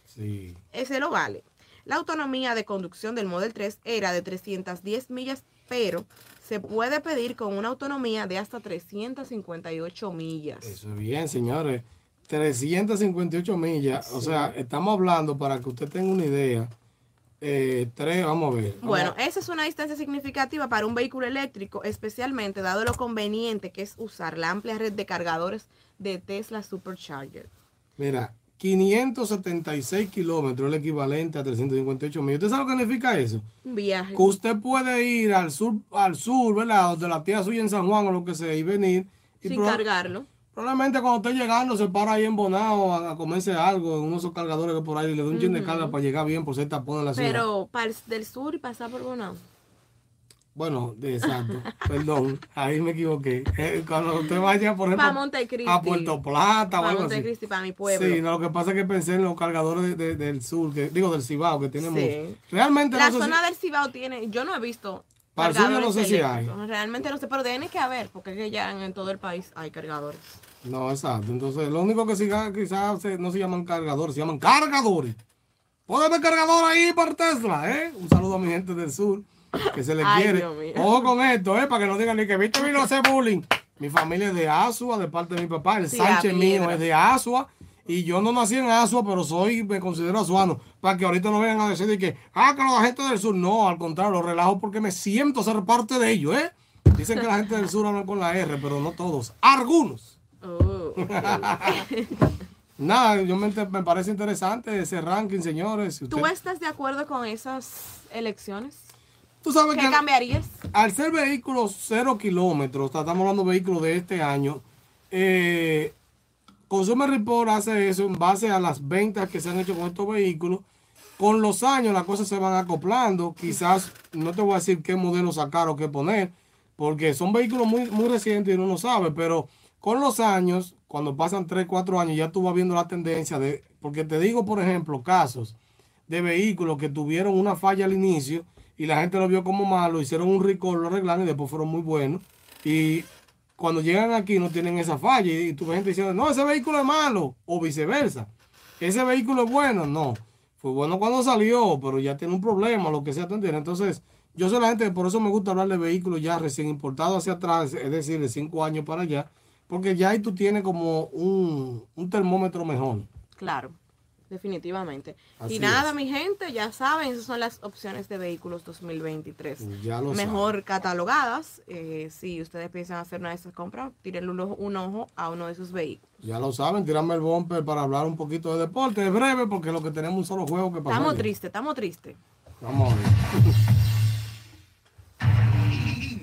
B: Sí.
C: ese lo vale. La autonomía de conducción del Model 3 era de 310 millas, pero se puede pedir con una autonomía de hasta 358 millas.
B: Eso es bien, señores. 358 millas. O sea, estamos hablando, para que usted tenga una idea, eh, tres, vamos a ver. Vamos
C: Bueno,
B: a-
C: esa es una distancia significativa para un vehículo eléctrico, especialmente dado lo conveniente que es usar la amplia red de cargadores de Tesla Supercharger.
B: Mira, 576 kilómetros, el equivalente a 358 millas. ¿Usted sabe lo que significa eso?
C: Un viaje.
B: Que usted puede ir al sur, al sur, ¿verdad? Donde la tía suya en San Juan o lo que sea, y venir. Y
C: sin
B: proba-
C: cargarlo.
B: Probablemente cuando esté llegando se para ahí en Bonao a, a comerse algo, en uno de esos cargadores que por ahí le da un chin de carga para llegar bien por ser tapón en la ciudad.
C: Pero para el del sur y pasar por Bonao.
B: Bueno, exacto, perdón, ahí me equivoqué. Eh, cuando usted vaya, por ejemplo,
C: Pa'
B: a Puerto Plata o
C: Para
B: algo así.
C: Para mi pueblo.
B: Sí, no, lo que pasa es que pensé en los cargadores de- de- del sur, que, digo del Cibao, que tiene
C: Sí.
B: Realmente
C: La
B: no sé si-
C: zona del Cibao tiene, yo no he visto
B: Para el sur yo no sé si hay.
C: Realmente no sé, pero tiene que haber, porque es que ya en, en todo el país hay cargadores.
B: No, exacto. Entonces, lo único que siga, quizás se- no se llaman cargadores, se llaman cargadores. Póngame cargador ahí para Tesla, ¿eh? Un saludo a mi gente del sur, que se les
C: Ay,
B: quiere. Ojo con esto, ¿eh? Para que no digan ni que Víctor vino a hacer bullying. Mi familia es de Asua, de parte de mi papá. El
C: Sí,
B: Sánchez mío es de Asua. Y yo no nací en Asua, pero soy, me considero asuano. Para que ahorita no vengan a decir de que, ah, que la gente del sur. No, al contrario, lo relajo porque me siento ser parte de ellos, ¿eh? Dicen que la gente del sur hablan con la R, pero no todos. Algunos.
C: Oh,
B: Nada, yo me, me parece interesante ese ranking, señores. Si
C: ¿Tú estás de acuerdo con esas elecciones?
B: Tú sabes
C: ¿Qué
B: que
C: cambiarías?
B: al ser vehículos cero kilómetros, estamos hablando de vehículos de este año, eh, Consumer Report hace eso en base a las ventas que se han hecho con estos vehículos. Con los años las cosas se van acoplando. Quizás, no te voy a decir qué modelo sacar o qué poner, porque son vehículos muy, muy recientes y uno no sabe, pero con los años, cuando pasan 3, 4 años, ya tú vas viendo la tendencia de, porque te digo, por ejemplo, casos de vehículos que tuvieron una falla al inicio y la gente lo vio como malo, hicieron un recall, lo arreglaron y después fueron muy buenos. Y cuando llegan aquí no tienen esa falla y, ves gente diciendo, no, ese vehículo es malo o viceversa. Ese vehículo es bueno, no. Fue bueno cuando salió, pero ya tiene un problema, lo que sea, ¿tú? Entonces, yo soy la gente, por eso me gusta hablar de vehículos ya recién importados hacia atrás, es decir, de cinco años para allá, porque ya ahí tú tienes como un, un termómetro mejor.
C: Claro, definitivamente.
B: Así
C: y nada,
B: es.
C: mi gente, ya saben, esas son las opciones de vehículos 2023.
B: Ya lo
C: Mejor catalogadas. Eh, si ustedes piensan hacer una de esas compras, tírenle un ojo, un ojo a uno de esos vehículos.
B: Ya lo saben, tirarme el bumper para hablar un poquito de deporte, es breve, porque lo que tenemos un solo juego que pasar.
C: Estamos tristes, estamos tristes.
B: Vamos a ver.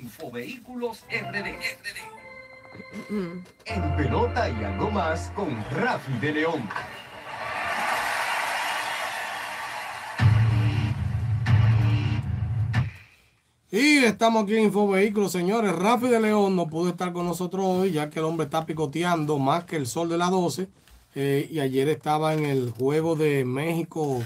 D: Infovehículos RD.
E: En pelota y algo más con Rafi de León.
B: Y estamos aquí en Infovehículos, señores. Rafi de León no pudo estar con nosotros hoy, ya que el hombre está picoteando más que el sol de las 12. eh, y ayer estaba en el juego de México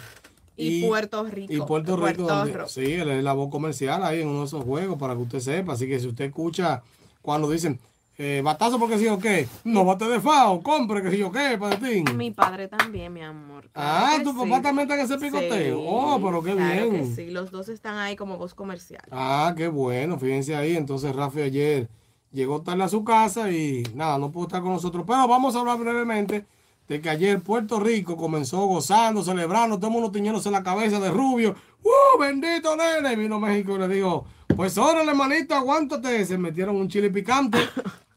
C: Y Puerto Rico.
B: Y Puerto Rico,
C: Puerto
B: donde-
C: Rico.
B: sí, él es la voz comercial ahí en uno de esos juegos, para que usted sepa. Así que si usted escucha cuando dicen, eh, batazo porque sí o qué, no bate de fao, compre que sí o qué, ti.
C: Mi padre también, mi amor.
B: Ah,
C: Claro que
B: tu papá también está en ese picoteo. Oh, pero qué
C: claro que
B: bien.
C: sí, los dos están ahí como voz comercial.
B: Ah, qué bueno, fíjense ahí. Entonces Rafi ayer llegó tarde a su casa y nada, no pudo estar con nosotros. Pero vamos a hablar brevemente de que ayer Puerto Rico comenzó gozando, celebrando, todo el mundo tiñéndose la cabeza de rubio. ¡Uh, bendito nene! Y vino México y le dijo, pues órale, hermanito, aguántate. Se metieron un chile picante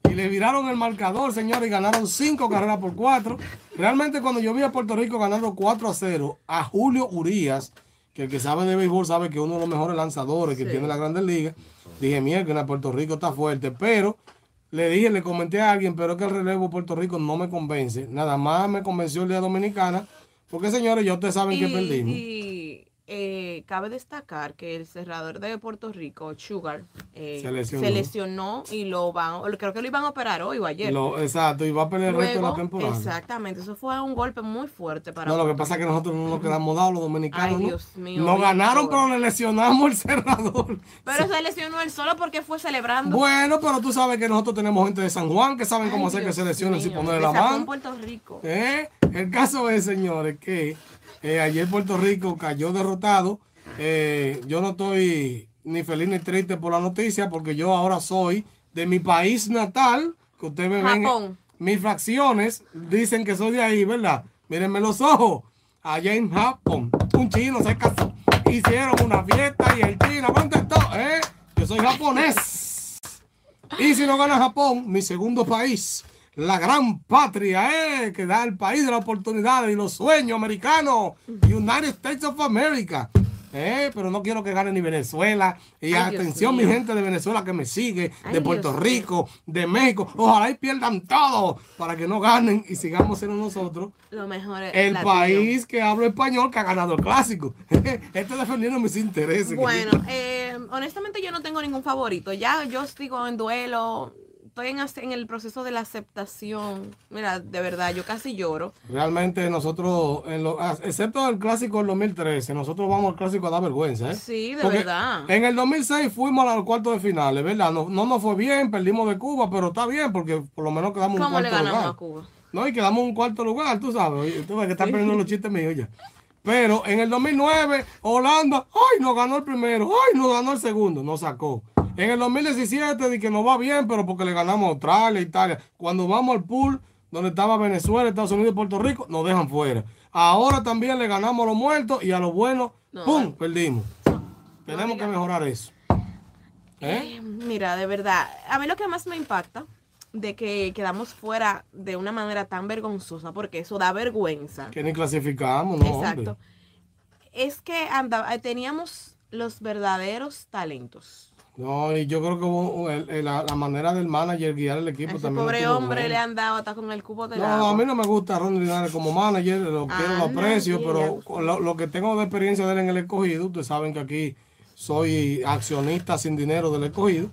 B: y le viraron el marcador, señores, y ganaron cinco carreras por cuatro. Realmente cuando yo vi a Puerto Rico ganando 4 a 0 a Julio Urias, que el que sabe de béisbol sabe que uno de los mejores lanzadores que
C: Sí.
B: tiene la Grandes Ligas, dije, mierda, Puerto Rico está fuerte, pero le dije, le comenté a alguien, pero es que el relevo Puerto Rico no me convence. Nada más me convenció el día dominicana, porque señores, ya ustedes saben que perdimos.
C: y, eh, cabe destacar que el cerrador de Puerto Rico, Sugar, eh,
B: Se lesionó.
C: se lesionó y lo van, creo que lo iban a operar hoy o ayer.
B: Lo- exacto, y va a pelear el resto de la temporada.
C: exactamente, eso fue un golpe muy fuerte para
B: No, lo que pasa es que nosotros no nos quedamos dados los dominicanos.
C: Ay,
B: ¿no?
C: Dios mío,
B: Nos ganaron, pero le lesionamos el cerrador.
C: Pero se lesionó él solo porque fue celebrando.
B: Bueno, pero tú sabes que nosotros tenemos gente de San Juan que saben cómo
C: Ay,
B: hacer que se lesionen sin ponerle
C: le
B: la mano.
C: Puerto Rico.
B: Eh, El caso es, señores, que eh, ayer Puerto Rico cayó derrotado. Eh, yo no estoy ni feliz ni triste por la noticia porque yo ahora soy de mi país natal, que ustedes me ven.
C: Japón.
B: Mis fracciones dicen que soy de ahí, ¿verdad? Mírenme los ojos. Allá en Japón, un chino se casó. Hicieron una fiesta y el chino contestó, ¿eh? Yo soy japonés. Y si no gana Japón, mi segundo país, la gran patria, ¿eh? Que da el país de las oportunidades y los sueños americanos. United States of America. ¿eh? Pero no quiero que gane ni Venezuela. Y
C: Ay,
B: atención, mi gente de Venezuela que me sigue,
C: Ay,
B: de Puerto
C: Dios
B: Rico, de México. Ojalá y pierdan todo para que no ganen y sigamos siendo nosotros
C: Lo mejor es
B: el
C: latino.
B: país que habla español que ha ganado el clásico. Estoy defendiendo mis intereses.
C: Bueno, eh, honestamente yo no tengo ningún favorito. Ya yo sigo en duelo. Estoy en, en el proceso de la aceptación. Mira, de verdad, yo casi lloro.
B: Realmente nosotros, en lo- excepto el clásico del 2013, nosotros vamos al clásico a dar vergüenza. ¿eh?
C: Sí, de
B: Porque
C: verdad.
B: En el 2006 fuimos al cuarto de finales, ¿verdad? No, no nos fue bien, perdimos de Cuba, pero está bien porque por lo menos quedamos un
C: ¿Cómo le
B: cuarto
C: ganamos
B: lugar.
C: a Cuba?
B: No, y quedamos un cuarto lugar, tú sabes. Tú ves que están perdiendo los chistes míos ya. Pero en el 2009, Holanda, ¡ay! Nos ganó el primero, ¡ay! Nos ganó el segundo, nos sacó. En el 2017, di que nos va bien, pero porque le ganamos a Australia, Italia. Cuando vamos al pool, donde estaba Venezuela, Estados Unidos y Puerto Rico, nos dejan fuera. Ahora también le ganamos a los muertos y a los buenos,
C: No.
B: ¡pum! Perdimos. Tenemos que mejorar eso. ¿Eh?
C: Eh, Mira, de verdad, a mí lo que más me impacta de que quedamos fuera de una manera tan vergonzosa, porque eso da vergüenza.
B: Que ni clasificamos, ¿no?
C: Exacto.
B: hombre.
C: Es que andaba, eh, teníamos los verdaderos talentos.
B: No, y yo creo que hubo el- el- la, la manera del manager guiar el equipo
C: A ese
B: también.
C: pobre hombre le han dado hasta con el cubo de
B: No,
C: agua.
B: a mí no me gusta Ronnie Linares como manager, lo quiero, lo
C: Ah,
B: aprecio, pero lo que tengo de experiencia de él en el escogido, ustedes saben que aquí soy accionista sin dinero del escogido.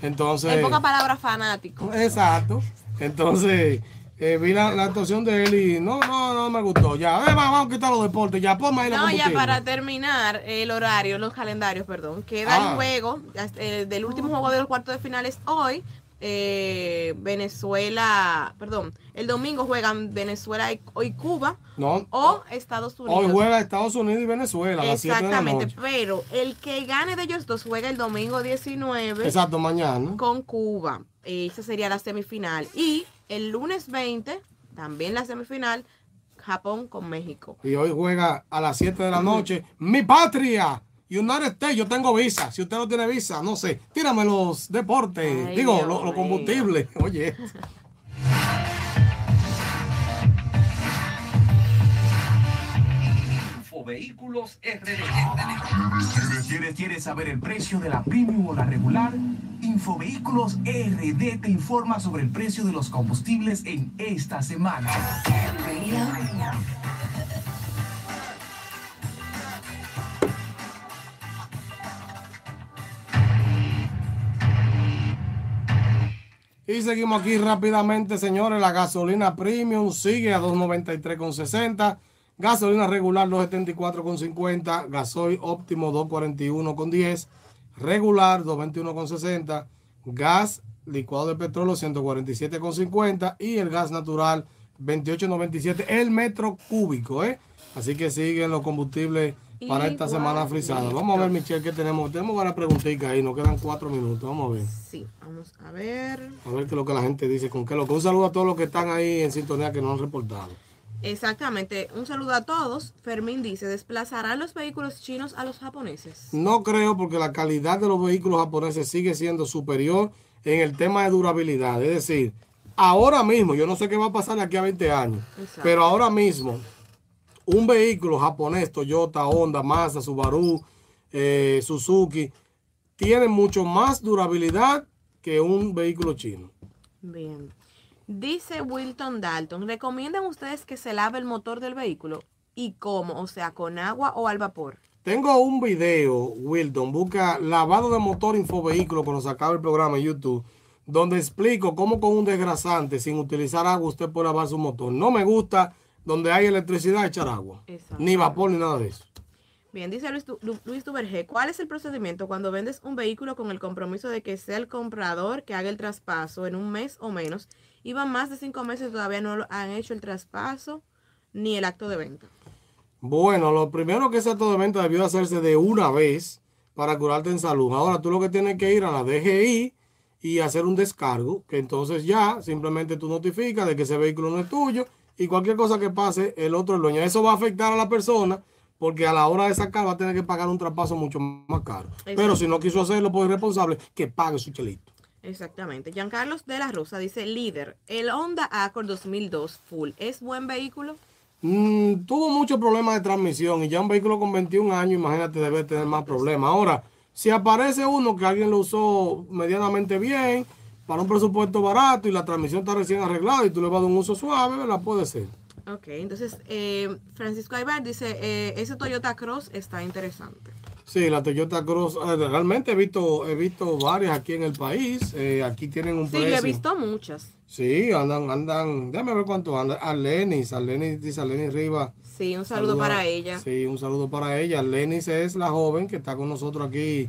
B: Entonces,
C: En pocas palabras, fanático.
B: exacto. Entonces, eh, vi la, la actuación de él y no, no, no me gustó. Ya, eh, va, vamos a quitar los deportes, ya, ponme ahí la
C: No, ya para terminar el horario, los calendarios, perdón, queda
B: Ah.
C: el juego eh, del último juego de los cuartos de finales hoy. eh, Venezuela, perdón, el domingo juegan Venezuela y, y Cuba
B: No,
C: o Estados Unidos.
B: hoy juega Estados Unidos y Venezuela a las 7 de la
C: Exactamente,
B: noche.
C: pero el que gane de ellos dos juega el domingo 19
B: Exacto, mañana.
C: con Cuba. Esa sería la semifinal. Y el lunes 20, también la semifinal, Japón con México.
B: Y hoy juega a las 7 de la noche. ¡Mi patria! United States, yo tengo visa. Si usted no tiene visa, no sé. Tírame los deportes.
C: Ay,
B: Digo, los
C: mío.
B: combustibles. Oye.
D: Infovehículos RD.
E: ¿Quieres, quieres, quieres saber el precio de la premium o la regular? Infovehículos RD te informa sobre el precio de los combustibles en esta semana.
B: Y seguimos aquí rápidamente, señores. La gasolina premium sigue a 2.93,60. Gasolina regular 2.74,50. Gasoil óptimo 2.41,10. Regular 2.21,60. Gas licuado de petróleo 147,50. Y el gas natural 28,97. El metro cúbico, ¿eh? Así que siguen los combustibles para esta semana frisada. Vamos a ver, Michelle, qué tenemos. Tenemos varias preguntitas ahí. Nos quedan cuatro minutos. Vamos a ver.
C: Sí, vamos a ver.
B: A ver qué es lo que la gente dice. Con qué lo que un saludo a todos los que están ahí en sintonía que nos han reportado.
C: Exactamente. Un saludo a todos. Fermín dice, ¿desplazarán los vehículos chinos a los japoneses?
B: No creo porque la calidad de los vehículos japoneses sigue siendo superior en el tema de durabilidad. Es decir, ahora mismo, yo no sé qué va a pasar de aquí a 20 años,
C: Exacto.
B: pero ahora mismo, un vehículo japonés, Toyota, Honda, Mazda, Subaru, eh, Suzuki, tiene mucho más durabilidad que un vehículo chino.
C: Bien. Dice Wilton Dalton, ¿recomiendan ustedes que se lave el motor del vehículo? ¿Y cómo? O sea, con agua o al vapor.
B: Tengo un video, Wilton, busca lavado de motor infovehículo cuando se acaba el programa en YouTube, donde explico cómo con un desgrasante, sin utilizar agua, usted puede lavar su motor. No me gusta donde hay electricidad echar agua,
C: Exacto.
B: ni vapor ni nada de eso.
C: Bien, dice Luis, Du- Luis Duvergé, ¿cuál es el procedimiento cuando vendes un vehículo con el compromiso de que sea el comprador que haga el traspaso en un mes o menos? Y van más de cinco meses y todavía no han hecho el traspaso ni el acto de venta.
B: Bueno, lo primero que ese acto de venta debió hacerse de una vez para curarte en salud. Ahora tú lo que tienes que ir a la DGI y hacer un descargo, que entonces ya simplemente tú notificas de que ese vehículo no es tuyo y cualquier cosa que pase, el otro es dueño. Eso va a afectar a la persona porque a la hora de sacar va a tener que pagar un traspaso mucho más caro. Pero si no quiso hacerlo por irresponsable, que pague su chelito.
C: Exactamente. Giancarlos de la Rosa dice, líder, el Honda Accord 2002 Full, ¿es buen vehículo?
B: Mm, tuvo muchos problemas de transmisión y ya un vehículo con 21 años, imagínate, debe tener más problemas. Ahora, si aparece uno que alguien lo usó medianamente bien, para un presupuesto barato y la transmisión está recién arreglada y tú le vas a dar un uso suave, ¿verdad? Puede ser.
C: Ok, entonces eh, Francisco Aybar dice, eh, ese Toyota Cross está interesante.
B: Sí, la Toyota Cross, eh, realmente he visto, he visto varias aquí en el país. eh, aquí tienen un
C: Sí,
B: precio.
C: yo he visto muchas.
B: Sí, andan, andan, déjame ver cuánto andan. Arlenis, Arlenis, dice Arlenis Rivas.
C: Sí, un saludo
B: Saluda-
C: para ella.
B: Sí, un saludo para ella. Lenis es la joven que está con nosotros aquí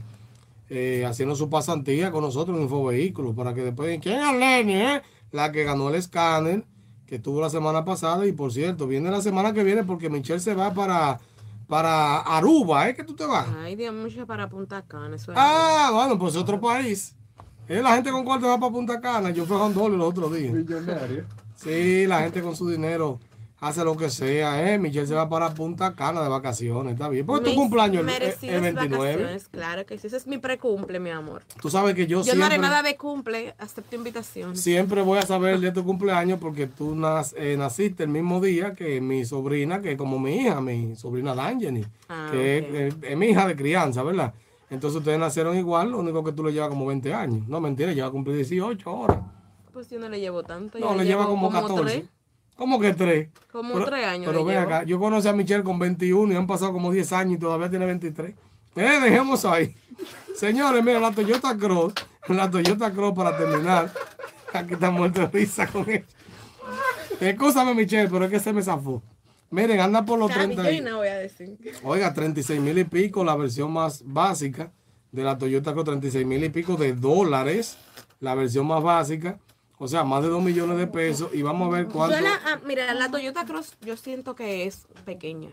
B: eh, haciendo su pasantía con nosotros en Infovehículos para que después ¿quién es Lenis? eh? La que ganó el escáner que estuvo la semana pasada y por cierto, viene la semana que viene porque Michelle se va para, para Aruba, ¿eh? Que tú te vas.
C: Ay, Dios mío, para Punta Cana. Eso es-
B: Ah, bueno, pues otro país. Es la gente con cuál te va para Punta Cana. Yo fui a Honduras los otros días.
F: Millonario.
B: Sí, la gente con su dinero hace lo que sea, ¿eh? Michelle se va para Punta Cana de vacaciones, está bien. Porque tu
C: Mis
B: cumpleaños el, el-
C: merecidas
B: el 29.
C: vacaciones, Claro que sí. Ese es mi precumple, mi amor.
B: Tú sabes que yo,
C: Yo no haré
B: siempre,
C: nada de cumple, acepto invitaciones.
B: siempre voy a saber el día de tu cumpleaños porque tú nas- eh, naciste el mismo día que mi sobrina, que es como mi hija, mi sobrina D'Angeli,
C: Ah,
B: que es, es- es mi hija de crianza, ¿verdad? Entonces ustedes nacieron igual, lo único que tú le llevas como 20 años. No, mentira, lleva a cumplir 18 ahora.
C: Pues yo no le llevo tanto.
B: No,
C: yo
B: le lleva como 14.
C: tres.
B: ¿Cómo que tres?
C: Como
B: Pero-
C: tres años
B: Pero ven acá, yo conocí a Michelle con 21 y han pasado como 10 años y todavía tiene 23. Eh, dejemos ahí. Señores, mira, la Toyota Cross, la Toyota Cross para terminar. Aquí está muerto de risa con él. Escúchame, Michelle, pero es que se me zafó. Miren, anda por los
C: Está
B: 30.
C: bien,
B: y-
C: yo no voy a decir.
B: Oiga, 36 mil y pico, la versión más básica de la Toyota Cross, 36 mil y pico de dólares, la versión más básica. O sea, más de 2 millones de pesos. Y vamos a ver cuánto.
C: Yo la- ah, mira, la Toyota Cross yo siento que es pequeña.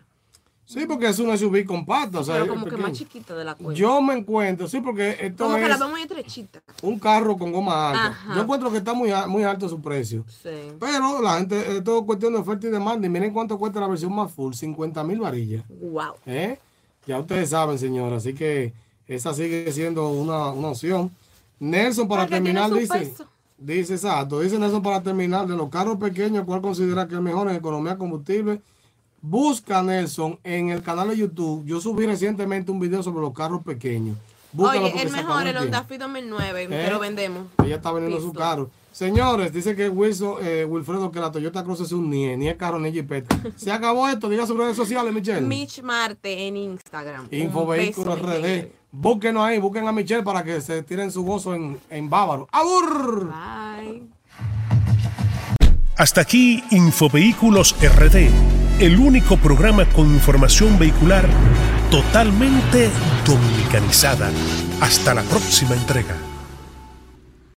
B: Sí, porque es una SUV compacta. O sea,
C: pero
B: es
C: como que más chiquita de la cuenta.
B: Yo me encuentro, sí, porque esto
C: como que la
B: es
C: muy estrechita.
B: un carro con goma alta.
C: Ajá.
B: Yo encuentro que está muy, alto su precio.
C: Sí.
B: Pero la gente, es todo cuestión de oferta y demanda. Y miren cuánto cuesta la versión más full, 50 mil varillas.
C: Wow.
B: ¿Eh? Ya ustedes saben, señora. Así que esa sigue siendo una, una opción. Nelson, para
C: Porque
B: terminar, dice.
C: peso.
B: Dice, exacto. Dice Nelson, para terminar, de los carros pequeños, ¿cuál considera que es mejor en economía de combustible? Busca, Nelson, en el canal de YouTube. Yo subí recientemente un video sobre los carros pequeños. Búscalo
C: Oye, el mejor,
B: acabó
C: el. Honda Fit 2009,
B: ¿Eh?
C: que lo vendemos.
B: Ella está vendiendo su carro. Señores, dice que Wilson, eh, Wilfredo que la Toyota Cross es un NIE, ni es carro ni es jipeta. Se acabó esto, diga sus redes sociales, Michelle.
C: Mitch Marte en Instagram. Beso, mi
B: RD. Búsquenos ahí, busquen a Michelle para que se tiren su gozo en, en Bávaro. ¡Abur!
C: Bye.
A: Hasta aquí Infovehículos RD, el único programa con información vehicular totalmente dominicanizada. Hasta la próxima entrega.